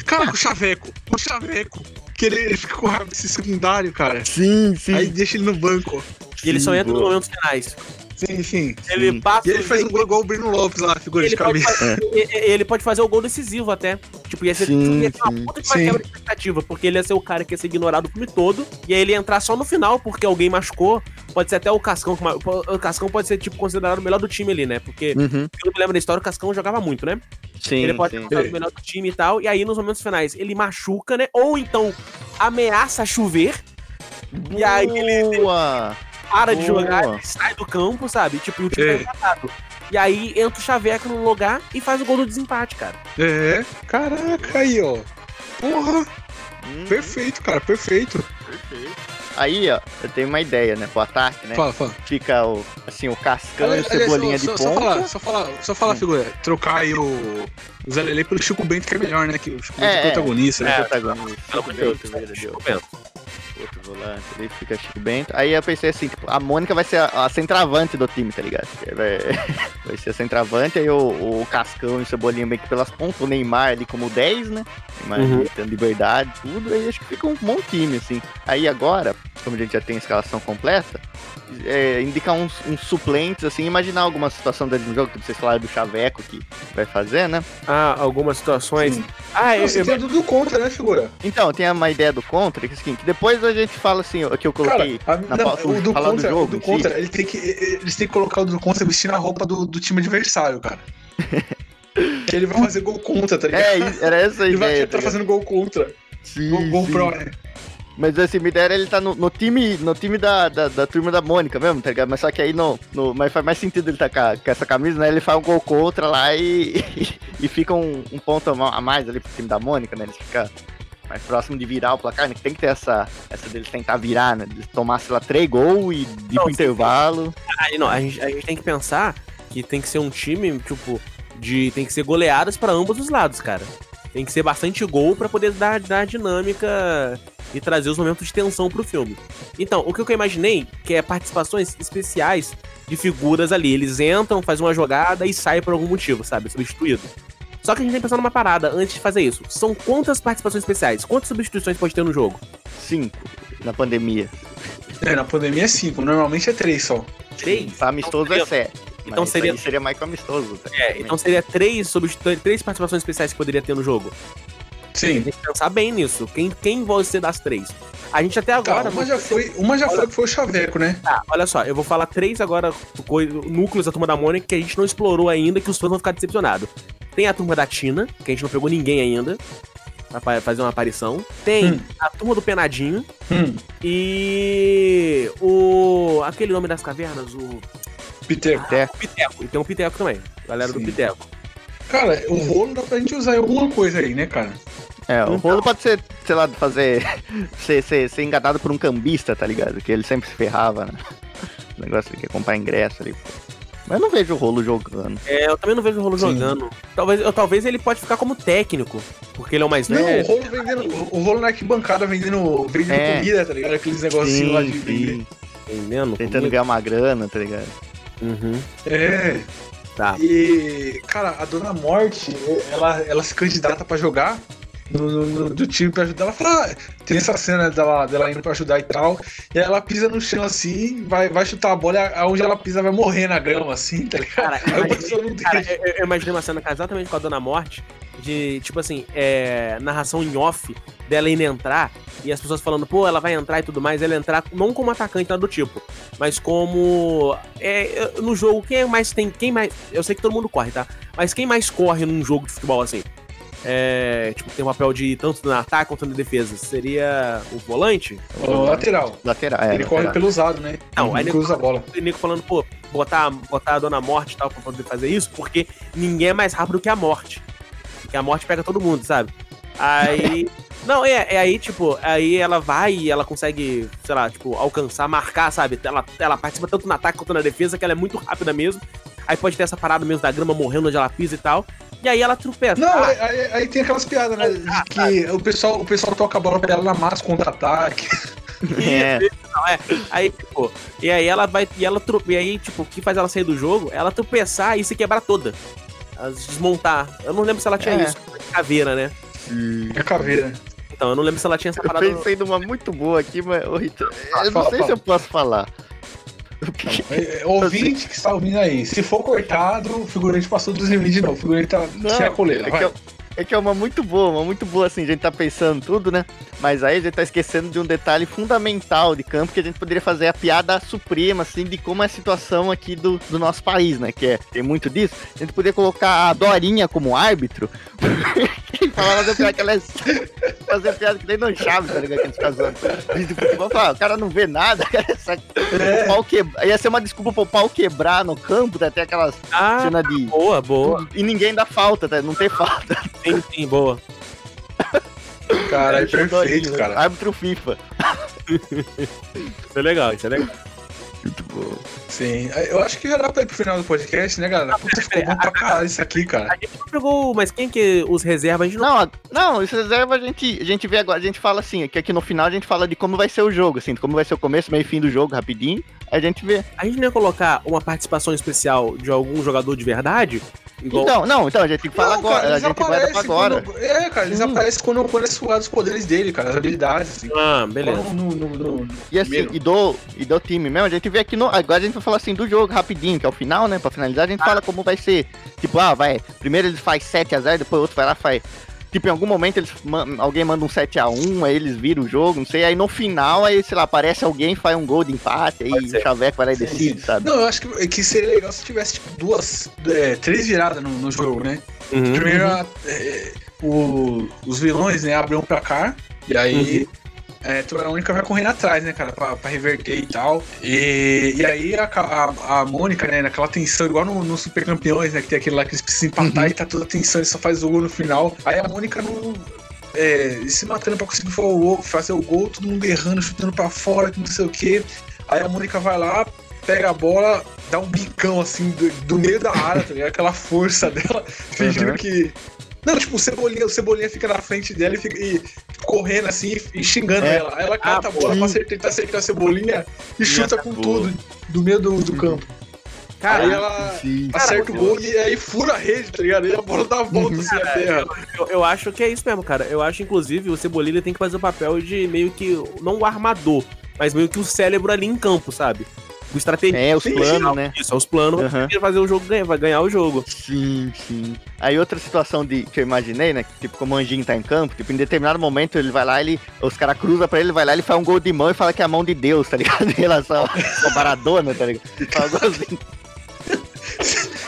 Cara, o Chaveco. O Chaveco. Que ele, ele fica com raiva desse secundário, cara. Sim, sim. Aí deixa ele no banco. E ele só entra nos momentos finais. Sim, sim. Ele Sim. passa. E ele faz um gol igual o Breno Lopes lá, figura de ele pode, cabeça. fazer, e- ele pode fazer o gol decisivo até. Tipo, ia ser, Sim, ia ser uma puta de uma quebra de expectativa, porque ele ia ser o cara que ia ser ignorado o filme todo, e aí ele ia entrar só no final, porque alguém machucou. Pode ser até o Cascão, o Cascão pode ser, tipo, considerado o melhor do time ali, né? Porque, Uhum. pelo que eu lembro da história, o Cascão jogava muito, né? Sim, ele pode ser sim. o melhor do time e tal, e aí nos momentos finais ele machuca, né? Ou então ameaça chover, e aí ele Boa! para de Boa. jogar, ele sai do campo, sabe? Tipo, e o time É. tá empatado. E aí entra o Chaveco no lugar e faz o gol do desempate, cara. É, caraca, aí, ó. Porra, Hum, perfeito, cara, perfeito. Aí, ó, eu tenho uma ideia, né? Pro ataque, né? Fala, fala. Fica o, assim, o Cascão e o Cebolinha só, de só, só ponta. falar, só falar, só falar, figura. Trocar aí o, o Zé Lelê pelo Chico Bento, que é melhor, né? Que o Chico Bento É, é é. protagonista, né? É, protagonista. De. Chico Bento. Outro volante, ali fica Chico Bento. Aí eu pensei assim, tipo, a Mônica vai ser a, a centroavante do time, tá ligado? Vai, vai ser a centroavante, aí o, o Cascão e o Cebolinha meio que pelas pontas, o Neymar ali como 10, né? Neymar Uhum. tendo liberdade, tudo, aí acho que fica um bom time, assim. Aí agora, como a gente já tem a escalação completa, é, indicar uns, uns suplentes, assim, imaginar alguma situação dele no jogo, que vocês falaram do Chaveco que vai fazer, né? Ah, algumas situações. Sim. Ah, eu, Você eu, tem a Dudu contra, né, figura? Então, tem uma ideia do contra, que, assim, que depois a gente fala assim, o que eu Cara, coloquei. a- na não, pauta, o do falar do contra, jogo o do si. contra ele tem que, eles têm que colocar o do contra vestindo a roupa do, do time adversário, cara. que ele vai fazer gol contra, tá ligado? É, era essa a ele vai ideia. estar tá ligado? fazendo gol contra. Sim, Gol, gol sim. pro, né? Mas assim, minha ideia era ele tá no, no time, no time da, da, da turma da Mônica mesmo, tá ligado? Mas só que aí no, no. Mas faz mais sentido ele tá com, a- com essa camisa, né? Ele faz um gol contra lá e, e, fica um, um ponto a ma- a mais ali pro time da Mônica, né? Ele fica mais próximo de virar o placar, né? Tem que ter essa, essa deles tentar virar, né? De tomar, sei lá, três gols e ir Não, pro intervalo. aí, não, a, gente, a gente tem que pensar que tem que ser um time, tipo, de. Tem que ser goleadas pra ambos os lados, cara. Tem que ser bastante gol pra poder dar, dar dinâmica e trazer os momentos de tensão pro filme. Então, o que eu imaginei que é participações especiais de figuras ali. Eles entram, fazem uma jogada e saem por algum motivo, sabe? Substituído. Só que a gente tem que pensar numa parada antes de fazer isso. São quantas participações especiais? Quantas substituições pode ter no jogo? Cinco na pandemia. É, na pandemia é cinco, normalmente é três só. Três? Pra amistoso é sete. Então Mas seria- seria mais que amistoso. tá? É, então seria três, substitu... três participações especiais que poderia ter no jogo. Sim. Tem que pensar bem nisso. Quem, quem vai ser das três? A gente até agora. Tá, uma já foi, uma já foi que foi o Chaveco, né? Tá, olha só, eu vou falar três agora núcleos da turma da Mônica que a gente não explorou ainda, que os fãs vão ficar decepcionados. Tem a turma da Tina, que a gente não pegou ninguém ainda. Pra fazer uma aparição. Tem Hum. a turma do Penadinho. Hum, E. O. Aquele nome das cavernas, o. Piteco. Piteco. Piteco. E tem o Piteco também. Galera do Sim. Piteco. Cara, o rolo dá pra gente usar em alguma coisa aí, né, cara? É, o Então. rolo pode ser, sei lá, fazer. ser, ser, ser enganado por um cambista, tá ligado? Que ele sempre se ferrava, né? O negócio de comprar ingresso ali, pô. Mas eu não vejo o rolo jogando. É, eu também não vejo o Rolo Sim. jogando. Talvez, eu- talvez ele pode ficar como técnico, porque ele é o mais Não, o velho. rolo vendendo. O rolo na arquibancada vendendo, vendendo É. comida, tá ligado? Aqueles negocinhos lá de Sim, vender. Entendendo? Tentando Comigo? ganhar uma grana, tá ligado? Uhum. É. Tá. E, cara, a Dona Morte, ela, ela se candidata pra jogar no, no- no- do time pra ajudar. Ela fala, ah, tem essa cena dela, dela indo pra ajudar e tal. E aí ela pisa no chão assim, vai, vai chutar a bola, e aonde ela pisa vai morrer na grama, assim, tá ligado? Cara, imagina- não Cara, eu, eu imaginei uma cena cara, exatamente com a Dona Morte, de, tipo assim, é, narração em off dela indo entrar, e as pessoas falando, pô, ela vai entrar e tudo mais, ela entrar não como atacante, nada do tipo, mas como. É, no jogo, quem mais tem. Quem mais. Eu sei que todo mundo corre, tá? Mas quem mais corre num jogo de futebol assim? É, tipo, tem um papel de tanto no ataque quanto na defesa. Seria o volante? O lateral. Lateral, é. Ele corre lateral. pelo usado, né? Não, aí ele ele- cruza a bola. o Nico falando, pô, botar, botar a Dona Morte e tal pra poder fazer isso, porque ninguém é mais rápido que a Morte. Porque a Morte pega todo mundo, sabe? Aí. Não, é, é aí, tipo, aí ela vai e ela consegue, sei lá, tipo, alcançar, marcar, sabe? Ela, ela participa tanto no ataque quanto na defesa, que ela é muito rápida mesmo. Aí pode ter essa parada mesmo da grama morrendo onde ela pisa e tal. E aí ela tropeça. Não, Ah, aí, aí- tem aquelas piadas, né? De que o pessoal, o pessoal toca a bola pra ela na massa contra-ataque. É. Não, é. Aí, tipo, e aí ela vai. E ela tro- E aí, tipo, o que faz ela sair do jogo? Ela tropeçar e se quebrar toda. Desmontar. Eu não lembro se ela tinha É. isso. Caveira, né? É caveira. Então, eu não lembro se ela tinha essa Eu parada. pensei numa muito boa aqui, mas. Ô, Rita, Ah, eu não fala, sei fala. se eu posso falar. O que- É, ouvinte que está ouvindo aí, se for cortado, o figurante passou dos limites de novo. O figurante tá Não, sem a coleira. é que, é, é que é uma muito boa, uma muito boa, assim, a gente tá pensando tudo, né? Mas aí a gente tá esquecendo de um detalhe fundamental de campo que a gente poderia fazer a piada suprema, assim, de como é a situação aqui do, do nosso país, né? Que é, tem muito disso. A gente poderia colocar a Dorinha como árbitro e falar fazer piada que ela é. Fazer piada que nem no chave, tá ligado? Que eles ficam zoando. Diz de futebol, fala, o cara não vê nada, cara, só- É. o pau quebra. Ia ser uma desculpa pro pau quebrar no campo, tá? Tem aquelas Ah, cenas de. boa, boa. E ninguém dá falta, tá? Não tem falta. Sim, sim, boa. Cara, é perfeito, cara. Árbitro FIFA. Isso é legal, isso é legal. Muito bom. Sim, eu acho que já dá pra ir pro final do podcast, né, galera? Puta, ficou bom pra caralho isso aqui, cara. A gente não pegou, mas quem que os reservas a gente não. Não, não, isso reserva a gente, a gente vê agora, a gente fala assim, que aqui no final a gente fala de como vai ser o jogo, assim, de como vai ser o começo, meio e fim do jogo, rapidinho. A gente vê. A gente não ia colocar uma participação especial de algum jogador de verdade? Igual. Então, não, então a gente tem que falar Não, agora, cara, a gente guarda pra agora. quando- É, cara, eles Sim. aparecem quando, é suado os poderes dele, cara, as habilidades, assim. ah, beleza. No, no, no, no- E assim, primeiro. e do, e do time mesmo, a gente vê aqui no. Agora a gente vai falar assim do jogo rapidinho, que é o final, né? Pra finalizar, a gente fala como vai ser. Tipo, ah, vai. Primeiro eles faz 7x0, depois o outro vai lá e faz. Tipo, em algum momento eles ma- alguém manda um 7x1, aí eles viram o jogo, não sei. Aí no final, aí, sei lá, aparece alguém, faz um gol de empate, aí o. Chaveco vai lá e decide, sabe? Não, eu acho que, que seria legal se tivesse, tipo, duas, é, três viradas no, no jogo, né? Uhum. Primeiro, a- é, o- os vilões, né, abrem um placar, e aí é, tu a única vai correndo atrás, né, cara, pra, pra reverter e tal. E, e aí a, a, a Mônica, né, naquela tensão, igual no, no Super Campeões, né, que tem aquele lá que eles precisam empatar e tá toda a tensão, ele só faz o gol no final. Aí a Mônica não. É, se matando pra conseguir fazer o gol, todo mundo errando, chutando pra fora, que não sei o quê. Aí a Mônica vai lá, pega a bola, dá um bicão assim do, do meio da área, tá ligado? Aquela força dela, fingindo Uhum. que. Não, tipo, o Cebolinha, o Cebolinha fica na frente dela e fica e, correndo assim e, e xingando É. ela. Aí ela cata Ah, a bola pra acertar, tentar acertar a Cebolinha e chuta com acertou. tudo do meio do, do campo. Cara, aí ela Sim. acerta o Cara, gol e aí fura a rede, tá ligado? Aí a bola dá a volta assim na terra. eu, eu acho que é isso mesmo, cara. Eu acho, inclusive, o Cebolinha tem que fazer o papel de meio que. Não o armador, mas meio que o cérebro ali em campo, sabe? O estrategista. É, os planos, né? Isso, é os planos pra fazer o jogo ganhar, vai ganhar o jogo. Sim, sim. Aí outra situação de, que eu imaginei, né? Tipo, como o Anjinho tá em campo, tipo, em determinado momento ele vai lá, ele, os caras cruzam pra ele, vai lá, ele faz um gol de mão e fala que é a mão de Deus, tá ligado? Em relação ao Maradona, tá ligado? Ele fala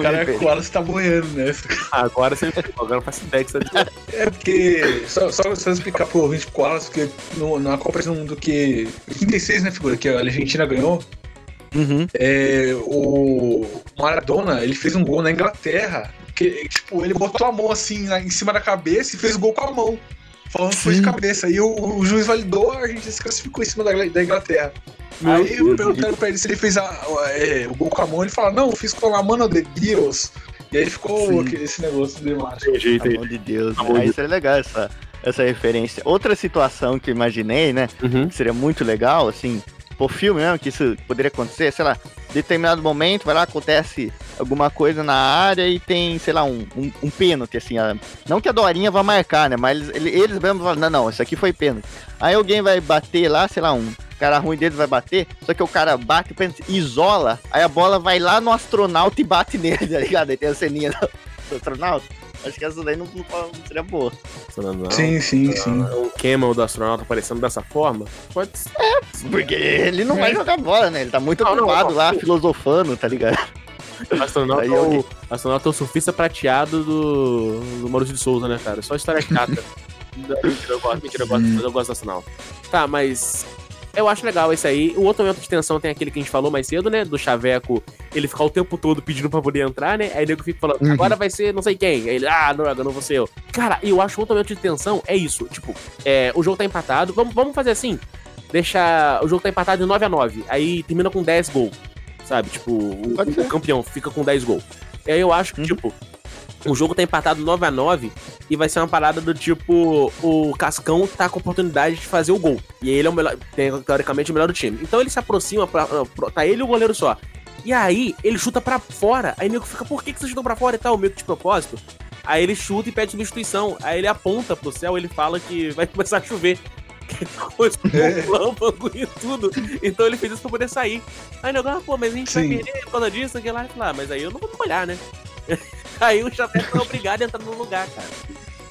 igualzinho. Cara, o Wallace tá boiando nessa. Agora você agora faz ideia que você tá dizendo. É porque. Só, só, só explicar pro ouvinte Wallace, porque no, na Copa do Mundo que. 36, né, figura? Que a Argentina ganhou. Uhum. É, o Maradona, ele fez um gol na Inglaterra. Que, tipo, ele botou a mão assim em cima da cabeça e fez gol com a mão. Falando que foi de cabeça. E o, o juiz validou, a Argentina se classificou em cima da, da Inglaterra. Aí eu perguntando pra ele se ele fez a- é, o gol com a mão, ele fala, não, eu fiz com a mano de Deus. E aí ficou Sim. aquele- esse negócio de macho. Entendi, Pelo amor de Deus, né? Aí seria legal essa, essa referência. Outra situação que eu imaginei, né? Uhum. que seria muito legal, assim, por filme mesmo, que isso poderia acontecer, sei lá, determinado momento, vai lá, acontece alguma coisa na área e tem, sei lá, um, um, um pênalti, assim, não que a Dorinha vá marcar, né, mas eles, eles mesmos falam, não, não, isso aqui foi pênalti. Aí alguém vai bater lá, sei lá, um cara ruim deles vai bater, só que o cara bate, pênalti, isola, aí a bola vai lá no astronauta e bate nele, tá ligado? Aí tem a ceninha do, do astronauta. Acho que essa daí não, não seria boa. Não, Sim, sim, sim. Um camel do astronauta aparecendo dessa forma? Pode ser. Porque ele não vai jogar bola, né? Ele tá muito Não, não, ocupado não. lá, filosofando, tá ligado? O astronauta, é o, astronauta é o surfista prateado do, do Maurício de Souza, né, cara? Só história chata. Mentira, eu gosto, mentira, eu gosto, eu gosto do astronauta. Tá, mas eu acho legal esse aí. O outro momento de tensão tem aquele que a gente falou mais cedo, né? Do Chaveco, ele ficar o tempo todo pedindo pra poder entrar, né? Aí o nego fica falando, Uhum. agora vai ser não sei quem. Aí ele, ah, droga, não vou ser eu. Cara, e eu acho que o outro momento de tensão é isso. Tipo, é, o jogo tá empatado. Vamos, vamos fazer assim. Deixa. O jogo tá empatado de 9 a 9 Aí termina com 10 gols. Sabe? Tipo, o, o campeão fica com 10 gols. E aí eu acho que, Uhum. tipo, o jogo tá empatado 9 a 9 e vai ser uma parada do tipo, o Cascão tá com a oportunidade de fazer o gol. E ele é o melhor, tem, teoricamente o melhor do time. Então ele se aproxima, pra, pra- tá ele e o goleiro só. E aí ele chuta pra fora. Aí o nego fica, por que, que você chutou pra fora e tal? Meio que de propósito. Aí ele chuta e pede substituição. Aí ele aponta pro céu ele fala que vai começar a chover. Coisa com lâmpago e tudo. Então ele fez isso pra poder sair. Aí o nego, ah, pô, mas a gente vai Sim. perder por causa disso, aquilo lá. Fala, ah, mas aí eu não vou me molhar, né? Aí o Chaveco é obrigado a entrar no lugar, cara.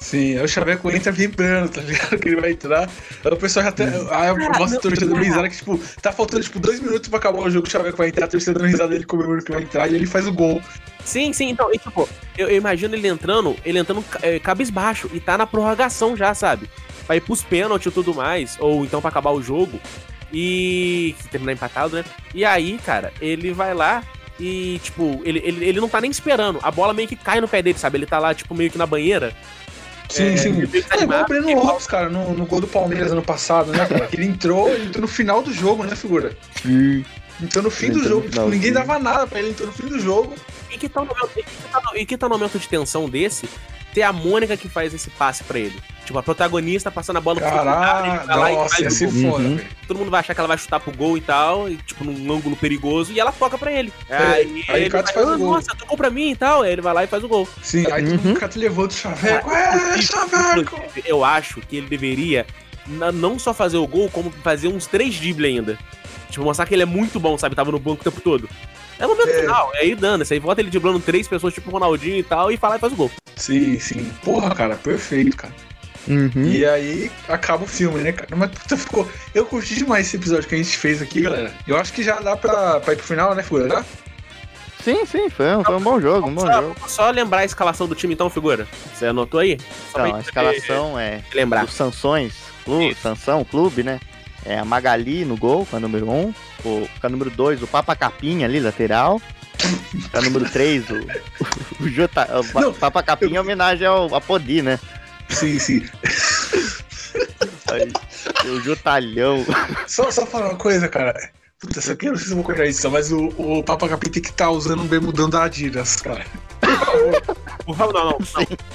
Sim, aí o Chaveco entra vibrando, tá ligado? Que ele vai entrar. Aí o pessoal já até. Aí eu gosto da torcida dando risada que, tipo, tá faltando, tipo, dois minutos pra acabar o jogo, o Chaveco vai entrar, a torcida dando risada dele comemorando que vai entrar e ele faz o gol. Sim, sim, então, e, tipo, eu, eu imagino ele entrando, ele entrando é, cabisbaixo e tá na prorrogação já, sabe? Pra ir pros pênaltis e tudo mais, ou então pra acabar o jogo e terminar empatado, né? E aí, cara, ele vai lá e, tipo, ele, ele, ele não tá nem esperando, a bola meio que cai no pé dele, sabe? Ele tá lá, tipo, meio que na banheira. Sim, É, sim. tá É igual o Breno Lopes, cara, no, no gol do Palmeiras ano passado, né, cara? Ele entrou, ele entrou no final do jogo, né, figura? Entrou no fim Ele do jogo. Tipo, finalzinho. ninguém dava nada pra ele, entrou no fim do jogo. E que no momento, e que tal no- e que tal no momento de tensão desse, ter a Mônica que faz esse passe pra ele? Tipo, a protagonista passando a bola pro secundário, ele Caralho, vai lá e nossa, ia faz o gol. foda, Uhum. Todo mundo vai achar que ela vai chutar pro gol e tal, e, tipo, num ângulo perigoso, e ela toca pra ele. É, aí ele o vai, faz o gol. Nossa, tocou pra mim e tal, aí ele vai lá e faz o gol. Sim, aí Uhum. mundo fica te levando o chaveco. É, chaveco! Eu acho que ele deveria não só fazer o gol, como fazer uns três dribles ainda. Tipo, mostrar que ele é muito bom, sabe? Tava no banco o tempo todo. É no momento É. final, é aí dando. Aí volta ele driblando três pessoas, tipo o Ronaldinho e tal, e fala e faz o gol. Sim, sim. Porra, cara, perfeito, cara. Uhum. E aí acaba o filme, né, cara? Mas puta, ficou. Eu curti demais esse episódio que a gente fez aqui, galera. Eu acho que já dá pra, pra ir pro final, né, Fura? Dá? Sim, sim, foi um, foi um bom jogo, um bom Só, jogo. só lembrar a escalação do time, então, figura. Você anotou aí? Só Então, a escalação é lembrar. dos Sansões, clube, Sansão, clube, né? É a Magali no gol, com a número 1. Um, o, com a número 2, o Papa Capinha ali, lateral. Com a número 3, o, o, Jota, o Não, Papa Capinha é homenagem ao Apodi, né? Sim, sim. Aí, o Jotalhão. Só, só falar uma coisa, cara. Puta, isso aqui eu não sei se eu vou cortar isso, mas o, o Papa Capim tem que estar usando um bermudão da Adidas, cara. Por favor, não, não. não.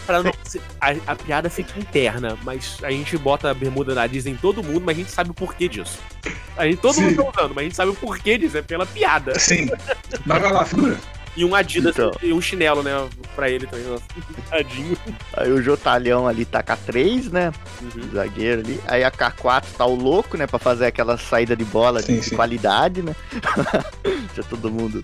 Pra não se- a, a piada fica interna, mas a gente bota a bermuda da Disney em todo mundo, mas a gente sabe o porquê disso. A gente, todo Sim. mundo tá usando, mas a gente sabe o porquê disso, é pela piada. Sim. Vai lá, figura. E um Adidas Então. e um chinelo, né? Pra ele também. nossa. Tadinho. Aí o Jotalhão ali tá com a 3, né? Uhum. Zagueiro ali. Aí a K4 tá o louco, né? Pra fazer aquela saída de bola Sim, de sim. qualidade, né? Já todo mundo.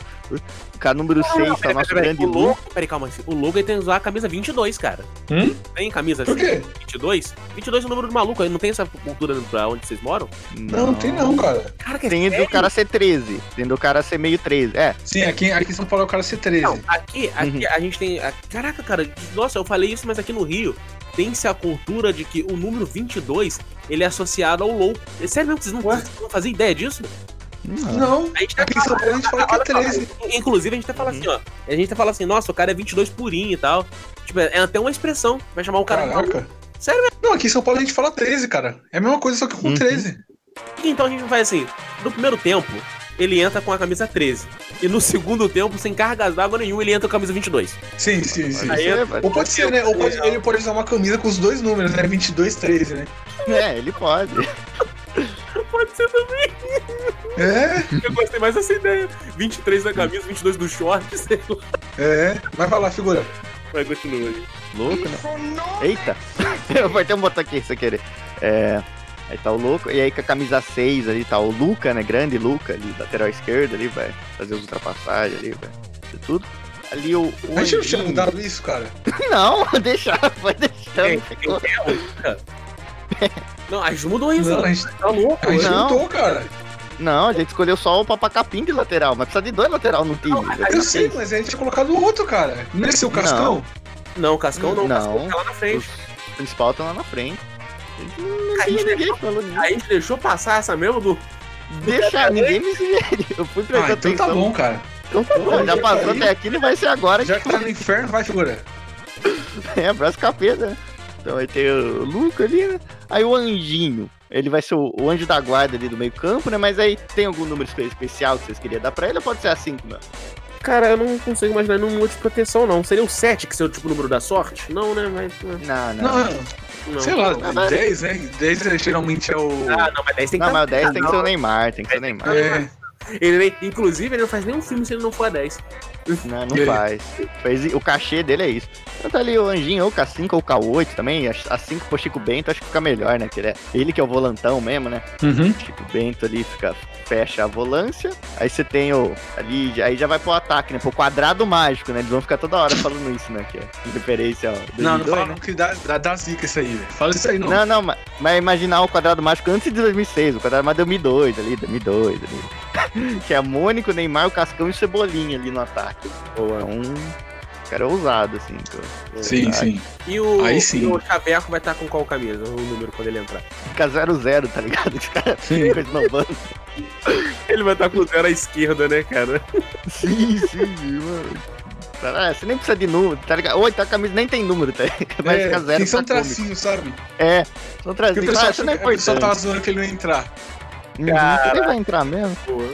Com a número 6 tá o nosso peraí, grande o logo, peraí, calma. O logo ele tem que usar a camisa 22, cara. Hum? Tem camisa Por quê? 22? 22 é o número do maluco, aí não tem essa cultura pra onde vocês moram? Não, não tem não, cara. Cara, que é Tem do sério? cara ser 13. Tem do cara ser meio 13. É. Sim, aqui, aqui em São Paulo é o cara ser 13. Não, aqui, aqui Uhum. a gente tem. a- Caraca, cara, nossa, eu falei isso, mas aqui no Rio tem-se a cultura de que o número 22 ele é associado ao louco. É sério mesmo vocês não, Ué? vocês não faziam ideia disso? Não, A gente aqui em São Paulo a gente fala que é Olha só, 13. Inclusive, a gente até fala assim, ó. A gente até fala assim, nossa, o cara é 22 purinho e tal. Tipo, é até uma expressão. Vai chamar o cara. Caraca. Sério mesmo? Não, aqui em São Paulo a gente fala 13, cara. É a mesma coisa, só que com Uhum. 13. Então a gente faz assim: no primeiro tempo, ele entra com a camisa 13. E no segundo tempo, sem cargas d'água nenhuma, ele entra com a camisa 22. Sim, sim, sim. Aí é, Ou pode ser, né? Ou pode, ele pode usar uma camisa com os dois números, né? 22, 13, né? é, ele pode. Pode ser também. É, Eu gostei mais dessa ideia. 23 da camisa, 22 do short, sei lá. é. Vai falar, figura. Vai, continua aí. Louco, né? Eita! Eu apertei um botão aqui sem querer. É. Aí tá o louco. E aí com a camisa 6 ali tá o Luca, né? Grande Luca ali, lateral esquerdo ali, vai fazer as ultrapassagens ali, vai fazer tudo. Ali o. o A gente não tinha mudado isso, cara. Não, deixar, foi deixando. Ficou- quem é o Luca? Não, a gente mudou isso. Não, a gente, Tá louco? a gente Não. mudou, cara. Não, a gente escolheu só o papacapim de lateral, mas precisa de dois lateral no time. Já Eu tem sei, mas a gente tinha colocado o outro, cara. Não é seu Cascão? Não, Cascão não, Não. Cascão tá lá na frente. Os principal estão lá na frente. A gente não ninguém falando nisso. A gente deixou passar essa mesmo do. Deixa ninguém me sugere. Eu fui prestar Ah, então atenção. tá bom, cara. Então tá bom, já passou até aqui, não vai ser agora. Já que tá no inferno, vai, figura. É, abraço capeta, né? Então vai ter o Luca ali, né? Aí o Anjinho, ele vai ser o, o anjo da guarda ali do meio campo, né? Mas aí tem algum número espe- especial que vocês queriam dar pra ele ou pode ser assim, meu? Cara, eu não consigo imaginar nenhum número de proteção, não. Seria o 7, que seria o tipo número da sorte? Não, né? Mas. Não, não. Não, Não. sei lá, mas- 10, né? 10 é, geralmente é o. Ah, não, mas 10 tem que Não, mas o 10 tem que não. ser o Neymar, tem que ser o Neymar. É, Ele inclusive, ele não faz nenhum filme se ele não for a 10. Não, não Ele- faz. Fez- O cachê dele é isso. Então tá ali o Anjinho, ou K5 ou K8 também. A 5 pro Chico Bento acho que fica melhor, né? Que ele, é, ele que é o volantão mesmo, né? uhum. Chico Bento ali fica, fecha a volância. Aí você tem o. Ali, aí já vai pro ataque, né? Pro quadrado mágico, né? Eles vão ficar toda hora falando isso, né? Que é referência ao. Não, não 2002, fala né? não, que dá, dá, dá zica isso aí, velho. Fala isso aí não. Não, não, mas, mas imaginar o quadrado mágico antes de 2006, o quadrado mágico é 2002 ali, 2002 ali. que é a Mônica, o Neymar, o Cascão e o Cebolinha ali no ataque. Boa. Então, o cara é ousado, assim. então. Sim, sim. E o, Aí sim. e o Chaveco vai estar com qual camisa? O número quando ele entrar. Fica 0-0, tá ligado? Sim. ficam esnobando. Ele vai estar com o zero à esquerda, né, cara? Sim, sim, mano. Ah, você nem precisa de número, tá ligado? Ou então a camisa nem tem número, tá? Vai É, ficar zero tem só um pra cômico. tracinho, sabe? É, são Porque o trazidos. pessoal, Ah, isso não é que- o pessoal importante. tava zoando que ele não ia entrar. Uhum, Ele vai entrar mesmo. Boa.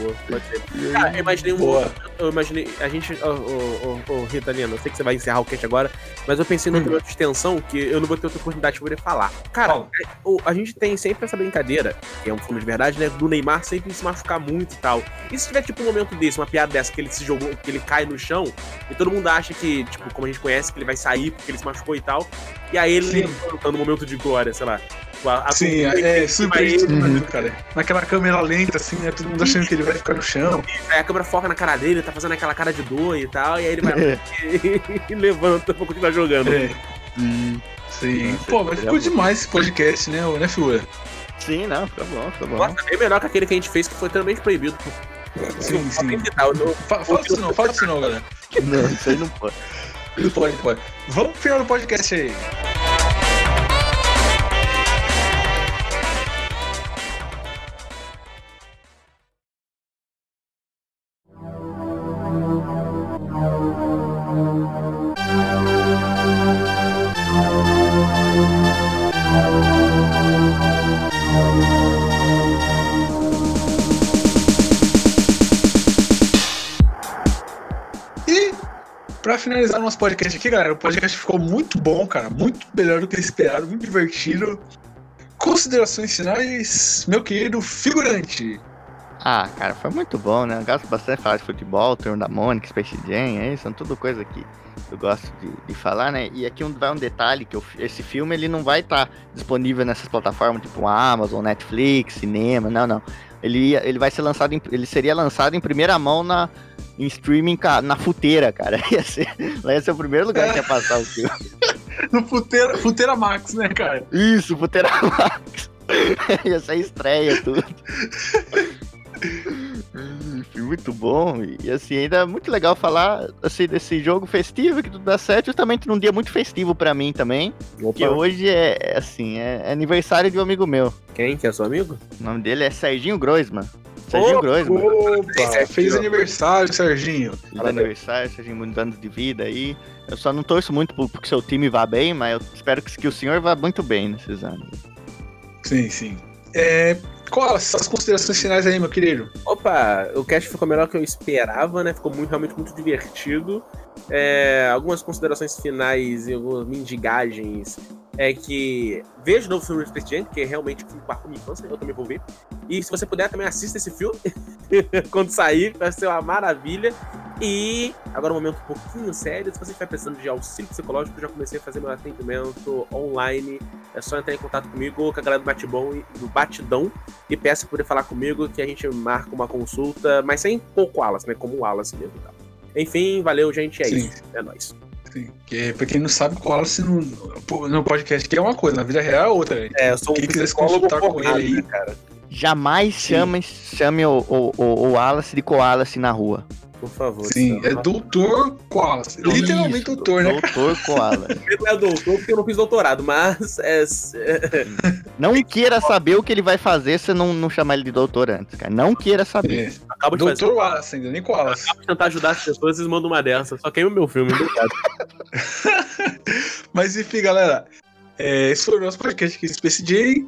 Boa, pode ser. Cara, eu imaginei um. Boa. Eu imaginei. A gente. Ô, ô, ô, ô, Rita Lina, eu sei que você vai encerrar o cast agora, mas eu pensei num Hum. outro de extensão que eu não vou ter outra oportunidade de poder falar. Cara, Fala. é, a gente tem sempre essa brincadeira, que é um filme de verdade, né? Do Neymar sempre se machucar muito e tal. E se tiver, tipo, um momento desse, uma piada dessa, que ele se jogou, que ele cai no chão, e todo mundo acha que, tipo, como a gente conhece, que ele vai sair porque ele se machucou e tal. E aí ele levanta no momento de glória, sei lá. A, a Sim, é, é surpreende todo mundo, cara. Naquela câmera lenta, assim, né? Todo mundo achando que ele vai ficar no chão. Aí a câmera foca na cara dele, ele tá fazendo aquela cara de dor e tal, e aí ele vai lá e levanta pra continuar jogando. É, Hum, sim. Nossa, Pô, mas ficou bom. demais esse podcast, né, né, figura? Sim, não, fica bom, fica bom. Nossa, bem melhor que aquele que a gente fez que foi totalmente proibido. Sim, sim. não- Fa- Fala isso não, fala isso não, galera. Não, isso aí não pode. Não pode, pode. Vamos pro final do podcast aí. Nosso podcast aqui, galera, o podcast ficou muito bom, cara. Muito melhor do que esperado, muito divertido. Considerações finais, meu querido figurante. Ah, cara, foi muito bom, né? Eu gosto bastante de falar de futebol, Turno da Mônica, Space Jam, aí são tudo coisa que eu gosto de, de falar, né? E aqui um, vai um detalhe, que eu- esse filme ele não vai estar disponível nessas plataformas tipo Amazon, Netflix, cinema, não, não. Ele, ele vai ser lançado, em- ele seria lançado em primeira mão na, em streaming na futeira, cara. Ia ser, lá ia ser o primeiro lugar que ia passar o filme. No Futeira, Futeira Max, né, cara? Isso, futeira Max. ia ser estreia, tudo. Muito bom. E assim, ainda é muito legal falar assim, desse jogo festivo que tudo dá certo, justamente num dia muito festivo pra mim também. Que Opa, hoje é é, assim, é aniversário de um amigo meu. quem? Que é seu amigo? O nome dele é Serginho Groisman. Serginho Ô, Groisman. Opa, fez aniversário, Serginho. Feliz aniversário, Serginho, muitos anos de vida aí. Eu só não torço muito pro, pro que seu time vá bem, mas eu espero que, que o senhor vá muito bem nesses anos. Sim, sim. É, qual as considerações finais aí, meu querido? Opa, o cast ficou melhor que eu esperava, né? Ficou muito, realmente muito divertido. É, algumas considerações finais e algumas mendigagens é que veja o novo filme do Space Jam, que é realmente um filme que marcou minha infância, eu também vou ver. E se você puder, também assista esse filme quando sair, vai ser uma maravilha. E agora um momento um pouquinho sério, se você estiver precisando de auxílio psicológico, eu já comecei a fazer meu atendimento online. É só entrar em contato comigo com a galera do Batidão, e- do Batidão e peça poder falar comigo que a gente marca uma consulta, mas sem pouco Wallace, né? Como o Wallace mesmo. Tá? Enfim, valeu, gente. É Sim. isso. É nóis. Sim. Que, pra quem não sabe, o Wallace no, no podcast aqui é uma coisa, na vida real é outra. É, eu sou Quem um quiser se consultar com ele aí. né, cara. Jamais Sim. chame, chame o, o, o, o Wallace de Koalace na rua. Por favor. Sim, senão- é doutor Wallace. Literalmente Isso, doutor, né? Doutor Koala. Ele não é doutor porque eu não fiz doutorado, mas é, é, Não queira saber o que ele vai fazer se não, não chamar ele de doutor antes, cara. Não queira saber. É. acabo de. Doutor Wallace ainda, nem Wallace. Acabo de tentar ajudar as pessoas, vocês mandam uma dessa. Só queima o meu filme, obrigado. Mas enfim, galera. é, esse foi o nosso podcast aqui, Space J.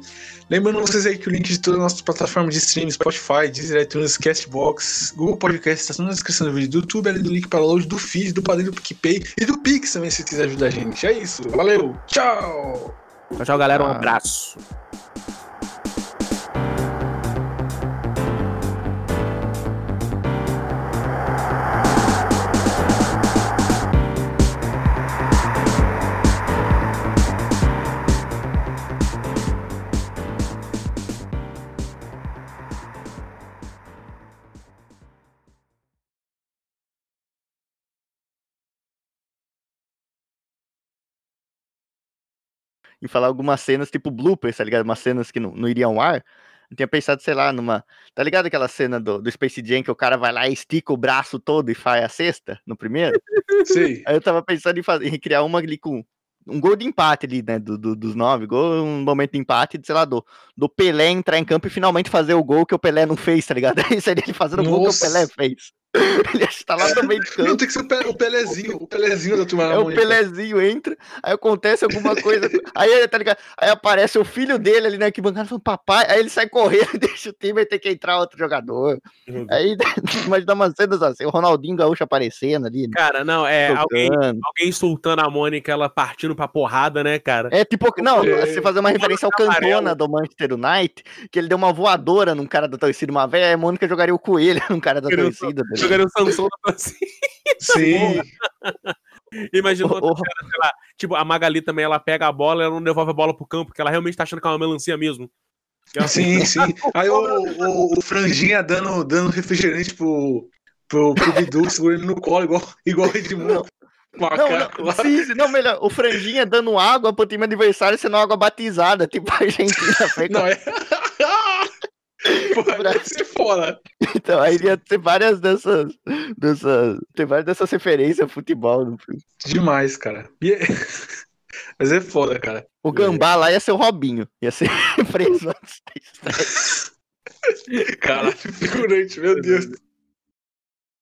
Lembrando vocês aí que o link de todas as nossas plataformas de streaming, Spotify, Deezer, iTunes, Castbox, Google Podcast, está tudo na descrição do vídeo do YouTube, além do link para download do feed, do padrinho do PicPay e do Pix também, se quiser ajudar a gente. É isso. Valeu. Tchau. Tchau, tchau, galera. Um Ah. abraço. Em falar algumas cenas tipo bloopers, tá ligado? Umas cenas que não, não iriam ao ar. Eu tinha pensado, sei lá, numa. Tá ligado aquela cena do, do Space Jam que o cara vai lá e estica o braço todo e faz a cesta no primeiro? Sei. Aí eu tava pensando em, fazer, em criar uma ali com um gol de empate ali, né? Do, do- dos nove, gol, um momento de empate, sei lá, do, do Pelé entrar em campo e finalmente fazer o gol que o Pelé não fez, tá ligado? Aí seria ele fazendo o gol que o. Pelé fez. Ele acha que tá lá no meio do Não, tem que ser o, Pe- o Pelezinho, o Pelezinho da turma da É o. Pelezinho entra, aí acontece alguma coisa. Aí, tá ligado? Aí aparece o filho dele ali na arquibancada falando, papai. Aí ele sai correndo, deixa o time e tem que entrar outro jogador. Aí, imagina umas cenas assim, o Ronaldinho Gaúcho aparecendo ali. Cara, não, é alguém, alguém insultando a Mônica, ela partindo pra porrada, né, cara? É tipo, não, É. você fazer uma referência ao. Cantona do Manchester United, que ele deu uma voadora num cara da torcida uma aí a Mônica jogaria o coelho num cara da torcida. tá Jogaria o Sansão na. Sim. Imagina O- outra o- cena, sei lá, tipo, a Magali também, ela pega a bola ela não devolve a bola pro campo, porque ela realmente tá achando que é uma melancia mesmo. Ela- Sim, sim. Aí o, o, o Franjinha dando, dando refrigerante pro, pro, pro Bidu, segurando ele no colo, igual, igual o Edmundo. Não, não, sim, sim, não, melhor, o Franjinha dando água pro time adversário sendo água batizada, tipo a Argentina com Não, é. Pô, ser foda. Então, aí ia ter várias dessas, dessas. Tem várias dessas referências ao futebol no filme. Demais, cara. E é- Mas é foda, cara. O Gambá lá ia ser o Robinho. Ia ser preso antes da estreia. Caralho, figurante, meu Deus.